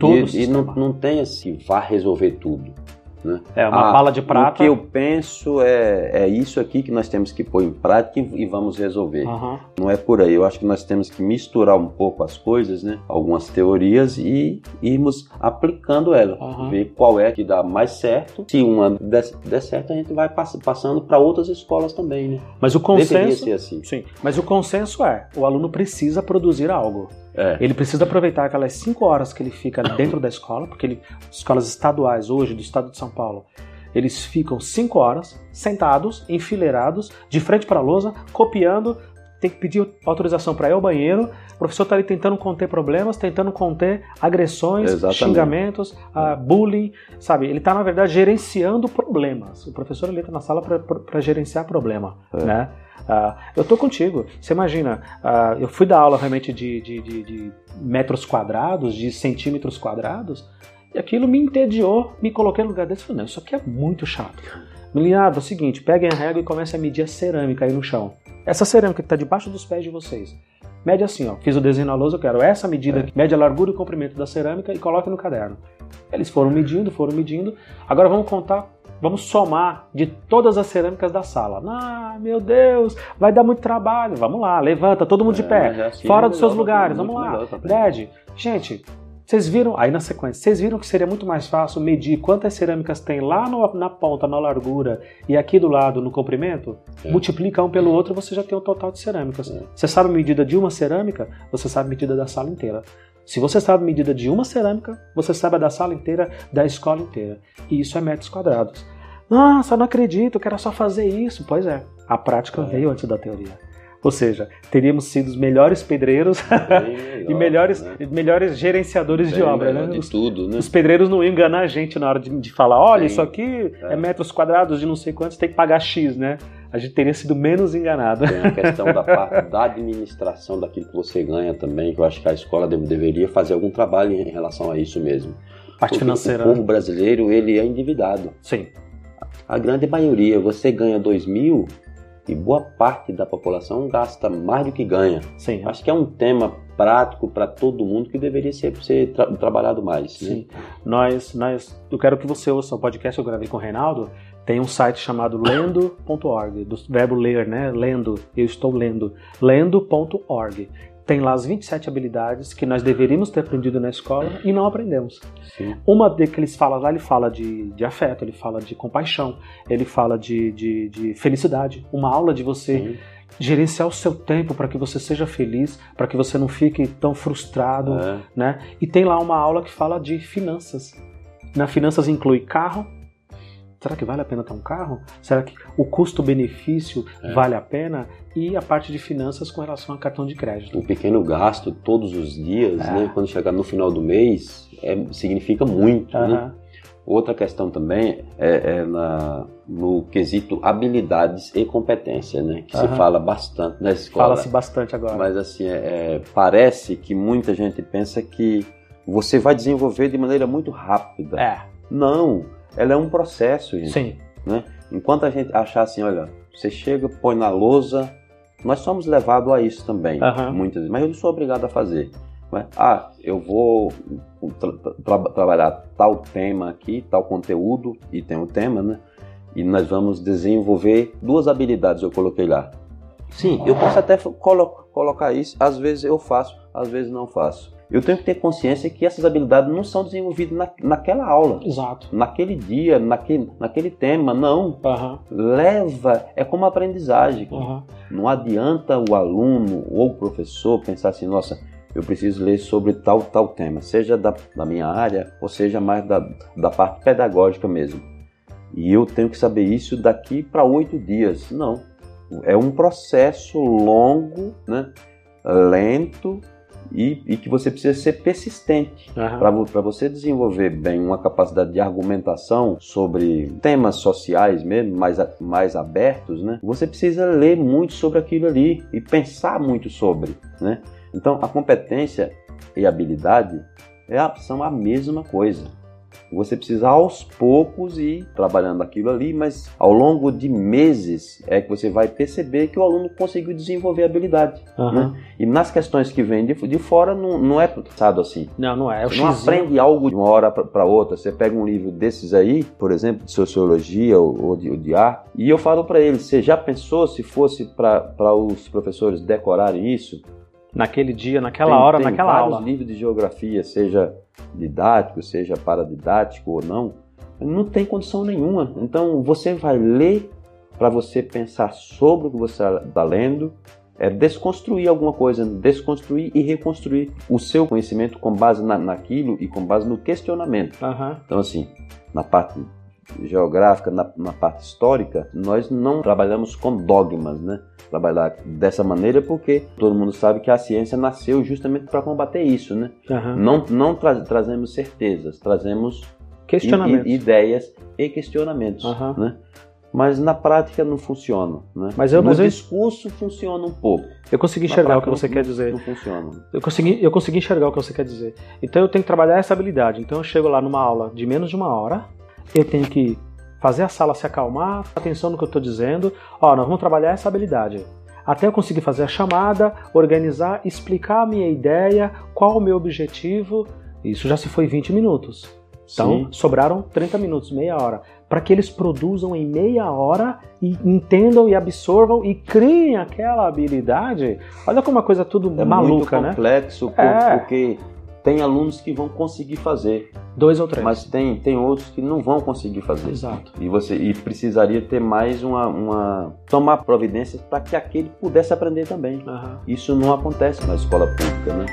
Todo o E, e não, não tem assim, vá resolver tudo. Né? É uma Ah, bala de O prata. que eu penso é, é isso aqui que nós temos que pôr em prática e, e vamos resolver. Aham. Não é por aí. Eu acho que nós temos que misturar um pouco as coisas, né? Algumas teorias e irmos aplicando ela. Aham. Ver qual é que dá mais certo. Se uma der, der certo, a gente vai pass- passando para outras escolas também, né? Mas o consenso. assim. Sim, mas o consenso é: o aluno precisa produzir algo. É. Ele precisa aproveitar aquelas cinco horas que ele fica dentro da escola, porque ele, escolas estaduais hoje do estado de São Paulo, eles ficam cinco horas sentados, enfileirados, de frente para a lousa, copiando. Tem que pedir autorização para ir ao banheiro. O professor está ali tentando conter problemas, tentando conter agressões, Exatamente. xingamentos, ah, bullying, sabe? Ele está, na verdade, gerenciando problemas. O professor ele entra na sala para gerenciar problema, É. né? Ah, eu tô contigo. Você imagina, ah, eu fui dar aula realmente de, de- de- de metros quadrados, de centímetros quadrados, e aquilo me entediou, me coloquei no lugar desse e falei, não, isso aqui é muito chato. Melinado, é o seguinte, peguem a régua e comecem a medir a cerâmica aí no chão. Essa cerâmica que está debaixo dos pés de vocês. Mede assim, ó. Fiz o desenho na lousa, eu quero essa medida aqui. Mede a largura e o comprimento da cerâmica e coloque no caderno. Eles foram medindo, foram medindo. Agora vamos contar, vamos somar de todas as cerâmicas da sala. Ah, meu Deus, vai dar muito trabalho. Vamos lá, levanta, todo mundo de É, pé. mas assim fora é dos seus lugares, vamos lá. Ded, gente, vocês viram, aí na sequência, vocês viram que seria muito mais fácil medir quantas cerâmicas tem lá no- na ponta, na largura, e aqui do lado no comprimento? É. Multiplica um pelo outro, você já tem o total de cerâmicas. É. Você sabe a medida de uma cerâmica, você sabe a medida da sala inteira. Se você sabe a medida de uma cerâmica, você sabe a da sala inteira, da escola inteira. E isso é metros quadrados. Nossa, eu não acredito, eu quero só fazer isso. Pois é, a prática É. veio antes da teoria. Ou seja, teríamos sido os melhores pedreiros [laughs] Bem e melhor, melhores, né? melhores gerenciadores de Bem obra, melhor né? De Os, tudo, né? os pedreiros não iam enganar a gente na hora de, de falar, olha, Sim. isso aqui é. É. metros quadrados de não sei quantos, tem que pagar X, né? A gente teria sido menos enganado. Tem a [laughs] questão da parte da administração daquilo que você ganha também, que eu acho que a escola deve- deveria fazer algum trabalho em relação a isso mesmo. Parte Porque financeira. O povo brasileiro, ele é endividado. Sim. A grande maioria, você ganha 2 mil e boa parte da população gasta mais do que ganha. Sim. Acho que é um tema prático para todo mundo que deveria ser, ser tra- trabalhado mais. né? Sim. Nós, nós, eu quero que você ouça o podcast que eu gravei com o Reinaldo. Tem um site chamado lendo.org, do verbo ler, né? Lendo, eu estou lendo. Lendo.org. Tem lá as 27 habilidades que nós deveríamos ter aprendido na escola e não aprendemos. Sim. Uma de que eles falam lá, ele fala de, de afeto, ele fala de compaixão, ele fala de, de, de felicidade. Uma aula de você Sim. gerenciar o seu tempo para que você seja feliz, para que você não fique tão frustrado, É. né? E tem lá uma aula que fala de finanças. Na finanças inclui carro. Será que vale a pena ter um carro? Será que o custo-benefício É. vale a pena? E a parte de finanças com relação a cartão de crédito. O pequeno gasto todos os dias, É. né, quando chegar no final do mês, é, significa muito. Né? Aham. Outra questão também é, é na, no quesito habilidades e competência, né, que se Aham. fala bastante na escola. Fala-se bastante agora. Mas assim, é, é, parece que muita gente pensa que você vai desenvolver de maneira muito rápida. É, Não, ela é um processo, gente. sim. Enquanto a gente achar assim, olha, você chega, põe na lousa, nós somos levados a isso também, Aham. muitas vezes, mas eu não sou obrigado a fazer. Mas, ah, eu vou tra- tra- trabalhar tal tema aqui, tal conteúdo, e tem o tema, né? E nós vamos desenvolver duas habilidades, eu coloquei lá. Sim, eu posso até colo- colocar isso, às vezes eu faço, às vezes não faço. Eu tenho que ter consciência que essas habilidades não são desenvolvidas na, naquela aula, Exato. naquele dia, naquele, naquele tema, não Aham, leva, é como aprendizagem. aham. Não adianta o aluno ou o professor pensar assim, nossa, eu preciso ler sobre tal tal tema, seja da, da minha área ou seja mais da, da parte pedagógica mesmo. E eu tenho que saber isso daqui para oito dias. Não. É um processo longo, né? lento e, e que você precisa ser persistente uhum. para você desenvolver bem uma capacidade de argumentação sobre temas sociais mesmo, mais, mais abertos, né? Você precisa ler muito sobre aquilo ali e pensar muito sobre, né? Então, a competência e a habilidade é, são a mesma coisa. Você precisa aos poucos ir trabalhando aquilo ali, mas ao longo de meses é que você vai perceber que o aluno conseguiu desenvolver a habilidade. Uhum. Né? E nas questões que vêm de, de fora não, não é pensado assim. Não, não é. é você não aprende algo de uma hora para outra. Você pega um livro desses aí, por exemplo, de sociologia ou, ou de, ou de arte, e eu falo para eles: você já pensou se fosse para os professores decorarem isso? Naquele dia, naquela tem, hora, tem naquela vários aula. livros de geografia, seja didático, seja paradidático ou não, não tem condição nenhuma. Então você vai ler para você pensar sobre o que você está lendo, é desconstruir alguma coisa, desconstruir e reconstruir o seu conhecimento com base na, naquilo e com base no questionamento. Uhum. Então assim, na parte geográfica, na, na, parte histórica, nós não trabalhamos com dogmas, né? Trabalhar dessa maneira porque todo mundo sabe que a ciência nasceu justamente para combater isso, né? Uhum. Não, não tra trazemos certezas, trazemos questionamentos. ideias e questionamentos, uhum. né? Mas na prática não funciona, né? Mas eu, no mas discurso eu... funciona um pouco. Eu consegui enxergar o que você não, quer dizer. Não funciona. Eu consegui, eu consegui enxergar o que você quer dizer. Então eu tenho que trabalhar essa habilidade. Então eu chego lá numa aula de menos de uma hora, eu tenho que fazer a sala se acalmar, atenção no que eu estou dizendo. Ó, nós vamos trabalhar essa habilidade. Até eu conseguir fazer a chamada, organizar, explicar a minha ideia, qual o meu objetivo. Isso já se foi 20 minutos. Então, Sim. sobraram 30 minutos, meia hora. Para que eles produzam em meia hora e entendam e absorvam e criem aquela habilidade. Olha como uma coisa tudo é maluca, muito complexo, né? Por, é. Tem alunos que vão conseguir fazer. Dois ou três. Mas tem, tem outros que não vão conseguir fazer. Exato. E você e precisaria ter mais uma. uma tomar providências para que aquele pudesse aprender também. Uhum. Isso não acontece na escola pública, né?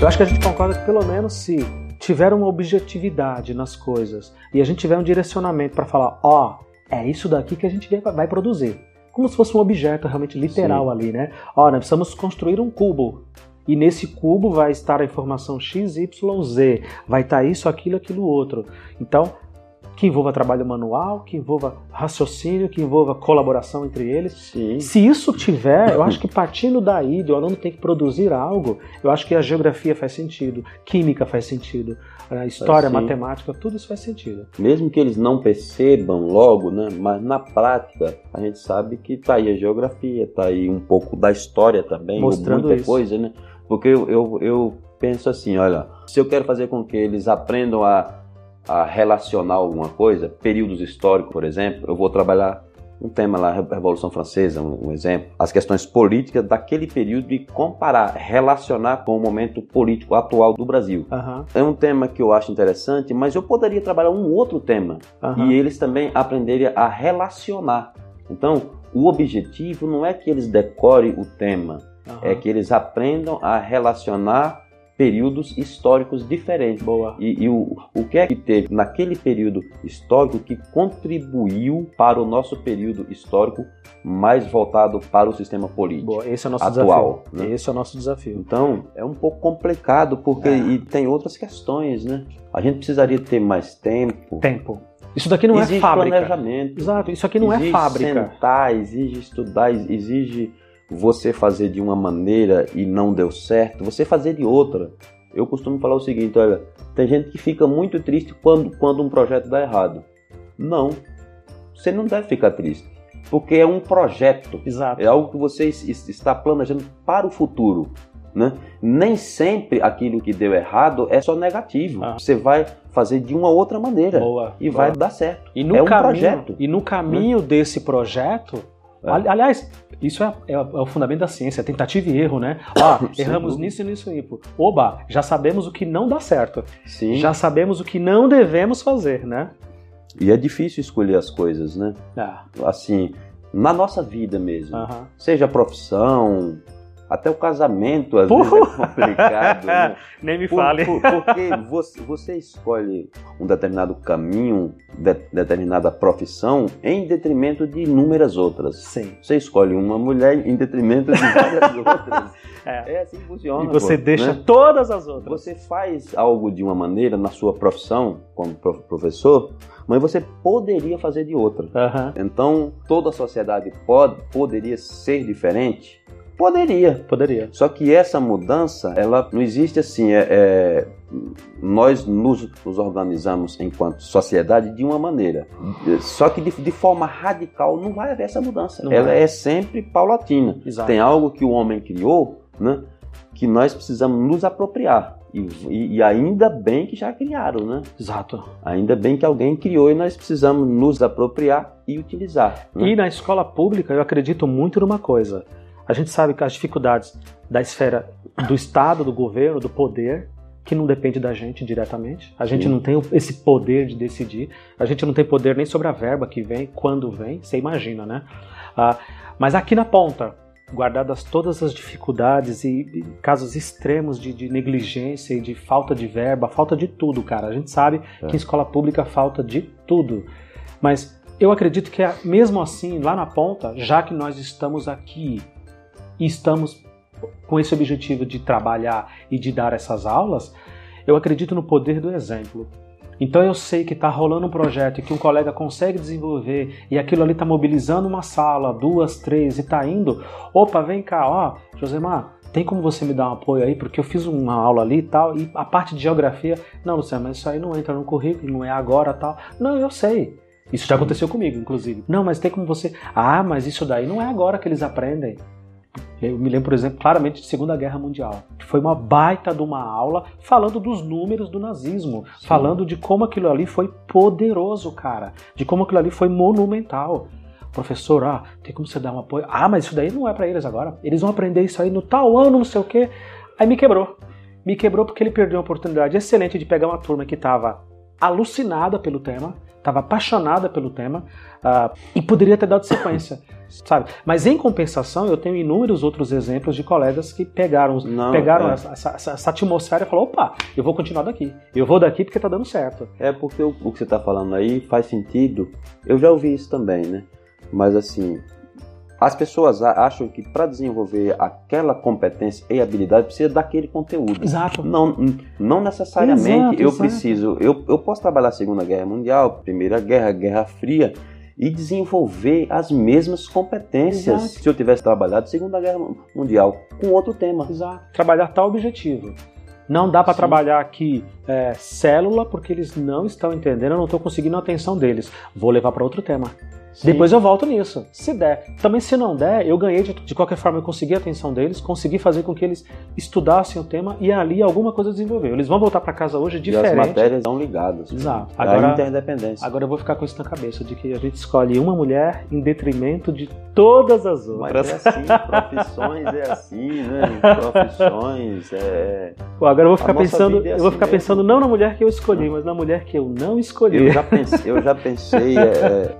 Eu acho que a gente concorda que pelo menos se tiver uma objetividade nas coisas e a gente tiver um direcionamento para falar, ó, oh, é isso daqui que a gente vai produzir como se fosse um objeto realmente literal Sim. ali, né? Nós precisamos construir um cubo. E nesse cubo vai estar a informação X, Y, Z. Vai estar isso, aquilo, aquilo outro. Então, que envolva trabalho manual, que envolva raciocínio, que envolva colaboração entre eles. Sim. Se isso tiver, eu acho que partindo daí, do aluno tem que produzir algo, eu acho que a geografia faz sentido, química faz sentido, a história, assim, matemática, tudo isso faz sentido. Mesmo que eles não percebam logo, né? Mas na prática a gente sabe que tá aí a geografia, tá aí um pouco da história também, mostrando muita isso. coisa, né? Porque eu, eu, eu penso assim, olha, se eu quero fazer com que eles aprendam a, a relacionar alguma coisa, períodos históricos, por exemplo, eu vou trabalhar um tema lá, Revolução Francesa, um, um, exemplo, as questões políticas daquele período e comparar, relacionar com o momento político atual do Brasil. Uhum. É um tema que eu acho interessante, mas eu poderia trabalhar um outro tema uhum. e eles também aprenderem a relacionar. Então, o objetivo não é que eles decorem o tema, uhum. é que eles aprendam a relacionar períodos históricos diferentes. Boa. E, e o, o que é que teve naquele período histórico que contribuiu para o nosso período histórico mais voltado para o sistema político Boa. Esse é o nosso atual. Desafio. Né? Esse é o nosso desafio. Então, é um pouco complicado porque é. e tem outras questões, né? A gente precisaria ter mais tempo. Tempo. Isso daqui não é exige é fábrica. planejamento. Exato, isso aqui não exige é fábrica. Sentar, exige estudar, exige você fazer de uma maneira e não deu certo, você fazer de outra. Eu costumo falar o seguinte, olha, tem gente que fica muito triste quando, quando um projeto dá errado. Não, você não deve ficar triste, porque é um projeto, Exato. é algo que você está planejando para o futuro. Né? Nem sempre aquilo que deu errado é só negativo. Ah. Você vai fazer de uma outra maneira boa, e boa. vai dar certo. E no é um caminho, projeto. E no caminho né? desse projeto, é. Aliás, isso é, é, é, o fundamento da ciência, tentativa e erro, né? [coughs] Ah, erramos nisso e nisso e nisso. Oba, já sabemos o que não dá certo. Sim. Já sabemos o que não devemos fazer, né? E é difícil escolher as coisas, né? Ah. Assim, na nossa vida mesmo. Aham. Seja a profissão, até o casamento às vezes é complicado. né? [laughs] Nem me Por- fale. por- porque você, você escolhe um determinado caminho, de- determinada profissão, em detrimento de inúmeras outras. Sim. Você escolhe uma mulher em detrimento de várias [laughs] outras. É. É assim que funciona. E você pô, deixa né? todas as outras. Você faz algo de uma maneira na sua profissão, como pro- professor, mas você poderia fazer de outra. Então, toda a sociedade pode, poderia ser diferente? Poderia. Poderia. Só que essa mudança, ela não existe assim. É, é, nós nos, nos organizamos enquanto sociedade de uma maneira. Só que de, de forma radical não vai haver essa mudança. Não ela vai. é sempre paulatina. Exato. Tem algo que o homem criou, né? Que nós precisamos nos apropriar. E, e- ainda bem que já criaram, né? Exato. Ainda bem que alguém criou e nós precisamos nos apropriar e utilizar. né? E na escola pública, eu acredito muito numa coisa. A gente sabe que as dificuldades da esfera do Estado, do governo, do poder, que não depende da gente diretamente. A gente Sim. não tem esse poder de decidir. A gente não tem poder nem sobre a verba que vem, quando vem, você imagina, né? Ah, mas aqui na ponta, guardadas todas as dificuldades e, casos extremos de, de negligência e de falta de verba, falta de tudo, cara. A gente sabe É. que em escola pública falta de tudo. Mas eu acredito que mesmo assim, lá na ponta, já que nós estamos aqui e estamos com esse objetivo de trabalhar e de dar essas aulas, eu acredito no poder do exemplo. Então eu sei que está rolando um projeto e que um colega consegue desenvolver e aquilo ali está mobilizando uma sala, duas, três e está indo. Opa, vem cá, ó, Josemar, tem como você me dar um apoio aí? Porque eu fiz uma aula ali e tal, e a parte de geografia, não, Luciano, mas isso aí não entra no currículo, não é agora tal. Não, eu sei. Isso já aconteceu comigo, inclusive. Não, mas tem como você. Ah, mas isso daí não é agora que eles aprendem. Eu me lembro, por exemplo, claramente de Segunda Guerra Mundial, que foi uma baita de uma aula falando dos números do nazismo, Sim. falando de como aquilo ali foi poderoso, cara, de como aquilo ali foi monumental. Professor, ah, tem como você dar um apoio? Ah, mas isso daí não é pra eles agora. Eles vão aprender isso aí no tal ano, não sei o quê. Aí me quebrou. Me quebrou porque ele perdeu uma oportunidade excelente de pegar uma turma que estava alucinada pelo tema, estava apaixonada pelo tema ah, e poderia ter dado sequência, sabe? Mas em compensação, eu tenho inúmeros outros exemplos de colegas que pegaram, Não, pegaram é. essa, essa- essa atmosfera e falaram: opa, eu vou continuar daqui. Eu vou daqui porque tá dando certo. É porque o, o que você está falando aí faz sentido. Eu já ouvi isso também, né? Mas assim, as pessoas acham que para desenvolver aquela competência e habilidade precisa daquele conteúdo. Exato. Não, não necessariamente Exato, eu exato. preciso. Eu, eu posso trabalhar a Segunda Guerra Mundial, Primeira Guerra, Guerra Fria e desenvolver as mesmas competências Exato. se eu tivesse trabalhado Segunda Guerra Mundial com outro tema. Exato. Trabalhar tal objetivo. Não dá para trabalhar aqui é, célula porque eles não estão entendendo, eu não estou conseguindo a atenção deles. Vou levar para outro tema. Sim. Depois eu volto nisso, se der. Também se não der, eu ganhei de, de qualquer forma, eu consegui a atenção deles, consegui fazer com que eles estudassem o tema e ali alguma coisa desenvolveu. Eles vão voltar para casa hoje E as diferente. matérias estão ligadas. Exato. É Agora- interdependência. Agora eu vou ficar com isso na cabeça, de que a gente escolhe uma mulher em detrimento de todas as Mas outras. é assim, profissões é assim, né? [laughs] Profissões é. Pô, agora eu vou ficar pensando, é eu vou assim ficar mesmo. pensando não na mulher que eu escolhi, mas na mulher que eu não escolhi. Eu já pensei, eu já pensei é,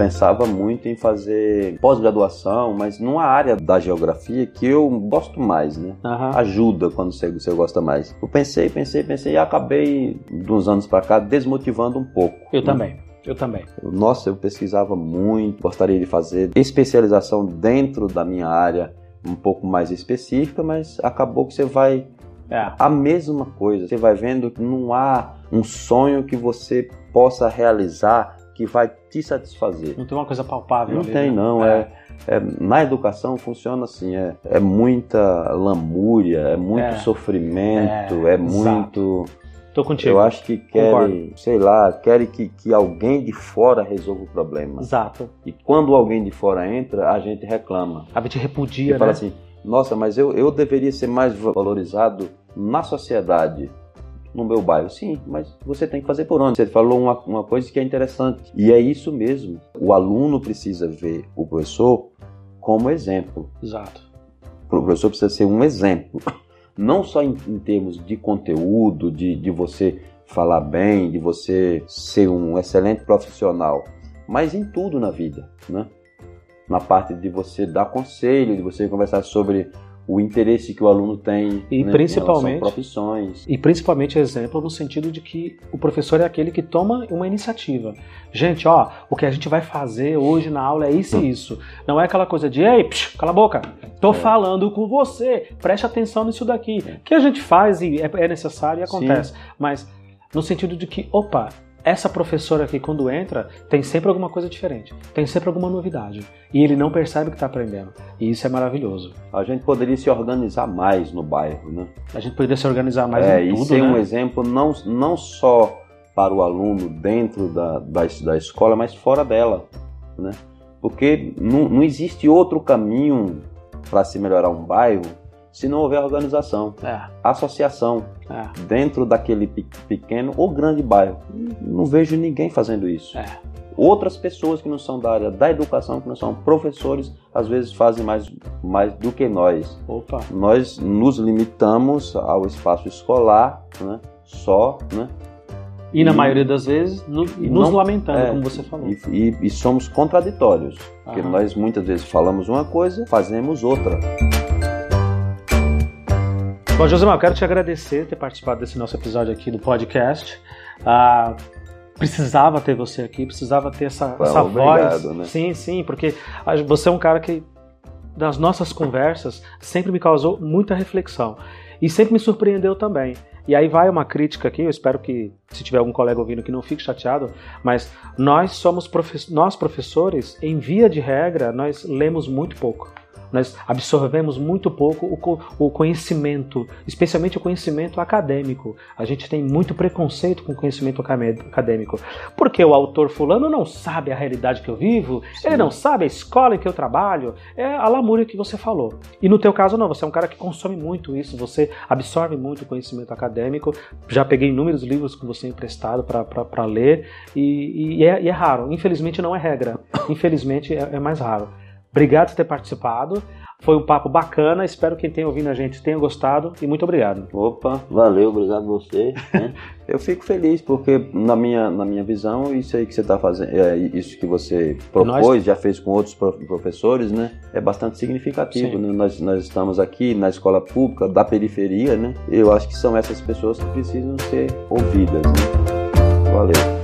pensava muito em fazer pós-graduação, mas numa área da geografia que eu gosto mais, né? Aham. Ajuda quando você, você gosta mais. Eu pensei, pensei, pensei e acabei, de uns anos para cá, desmotivando um pouco. Eu né? também. Eu também. Nossa, eu pesquisava muito, gostaria de fazer especialização dentro da minha área um pouco mais específica, mas acabou que você vai É. a mesma coisa. Você vai vendo que não há um sonho que você possa realizar que vai te satisfazer. Não tem uma coisa palpável. Não ali, tem, né? não. É, é- na educação funciona assim: é, é muita lamúria, é muito É. sofrimento, É, é, muito. Tô contigo. Eu acho que querem, Concordo. sei lá, querem que, que alguém de fora resolva o problema. Exato. E quando alguém de fora entra, a gente reclama. A gente E repudia, fala né? assim: nossa, mas eu, eu deveria ser mais valorizado na sociedade, no meu bairro. Sim, mas você tem que fazer por onde? Você falou uma, uma coisa que é interessante. E é isso mesmo. O aluno precisa ver o professor como exemplo. Exato. O professor precisa ser um exemplo. Não só em, em termos de conteúdo, de, de você falar bem, de você ser um excelente profissional, mas em tudo na vida, né? Na parte de você dar conselho, de você conversar sobre o interesse que o aluno tem e né, principalmente profissões e principalmente exemplo no sentido de que o professor é aquele que toma uma iniciativa gente ó o que a gente vai fazer hoje na aula é isso e [laughs] isso não é aquela coisa de ei psh, cala a boca tô é. falando com você preste atenção nisso daqui é. que a gente faz e é, é necessário e acontece Sim. mas no sentido de que opa essa professora aqui, quando entra, tem sempre alguma coisa diferente, tem sempre alguma novidade. E ele não percebe que está aprendendo. E isso é maravilhoso. A gente poderia se organizar mais no bairro, né? A gente poderia se organizar mais é, em tudo, e ser né? um exemplo não, não só para o aluno dentro da, da, da escola, mas fora dela, né? Porque não, não existe outro caminho para se melhorar um bairro se não houver organização, é. associação é. dentro daquele pequeno ou grande bairro. Não vejo ninguém fazendo isso. É. Outras pessoas que não são da área da educação, que não são professores, às vezes fazem mais, mais do que nós. Opa. Nós nos limitamos ao espaço escolar, né? só, né? E na e, maioria das vezes no, nos não, lamentando, é, como você falou. E, e, e somos contraditórios, porque nós muitas vezes falamos uma coisa, fazemos outra. Bom, Josemar, eu quero te agradecer por ter participado desse nosso episódio aqui do podcast. Ah, precisava ter você aqui, precisava ter essa, essa obrigado, voz. Né? Sim, sim, porque você é um cara que, das nossas conversas, sempre me causou muita reflexão. E sempre me surpreendeu também. E aí vai uma crítica aqui, eu espero que, se tiver algum colega ouvindo que não fique chateado, mas nós somos profe nós professores, em via de regra, nós lemos muito pouco. Nós absorvemos muito pouco o, o conhecimento, especialmente o conhecimento acadêmico. A gente tem muito preconceito com o conhecimento acadêmico. Porque o autor fulano não sabe a realidade que eu vivo, Sim. ele não sabe a escola em que eu trabalho. É a lamúria que você falou. E no teu caso não, você é um cara que consome muito isso, você absorve muito o conhecimento acadêmico. Já peguei inúmeros livros com você emprestado para ler e, e, é, e, é, raro. Infelizmente não é regra. Infelizmente é, é mais raro. Obrigado por ter participado. Foi um papo bacana. Espero que quem tenha ouvido a gente tenha gostado e muito obrigado. Opa, valeu, obrigado você. Né? [laughs] Eu fico feliz porque na minha, na minha visão isso aí que você está fazendo, é, isso que você propôs, nós... já fez com outros professores, né? É bastante significativo. Né? Nós, nós estamos aqui na escola pública da periferia, né? Eu acho que são essas pessoas que precisam ser ouvidas. Né? Valeu.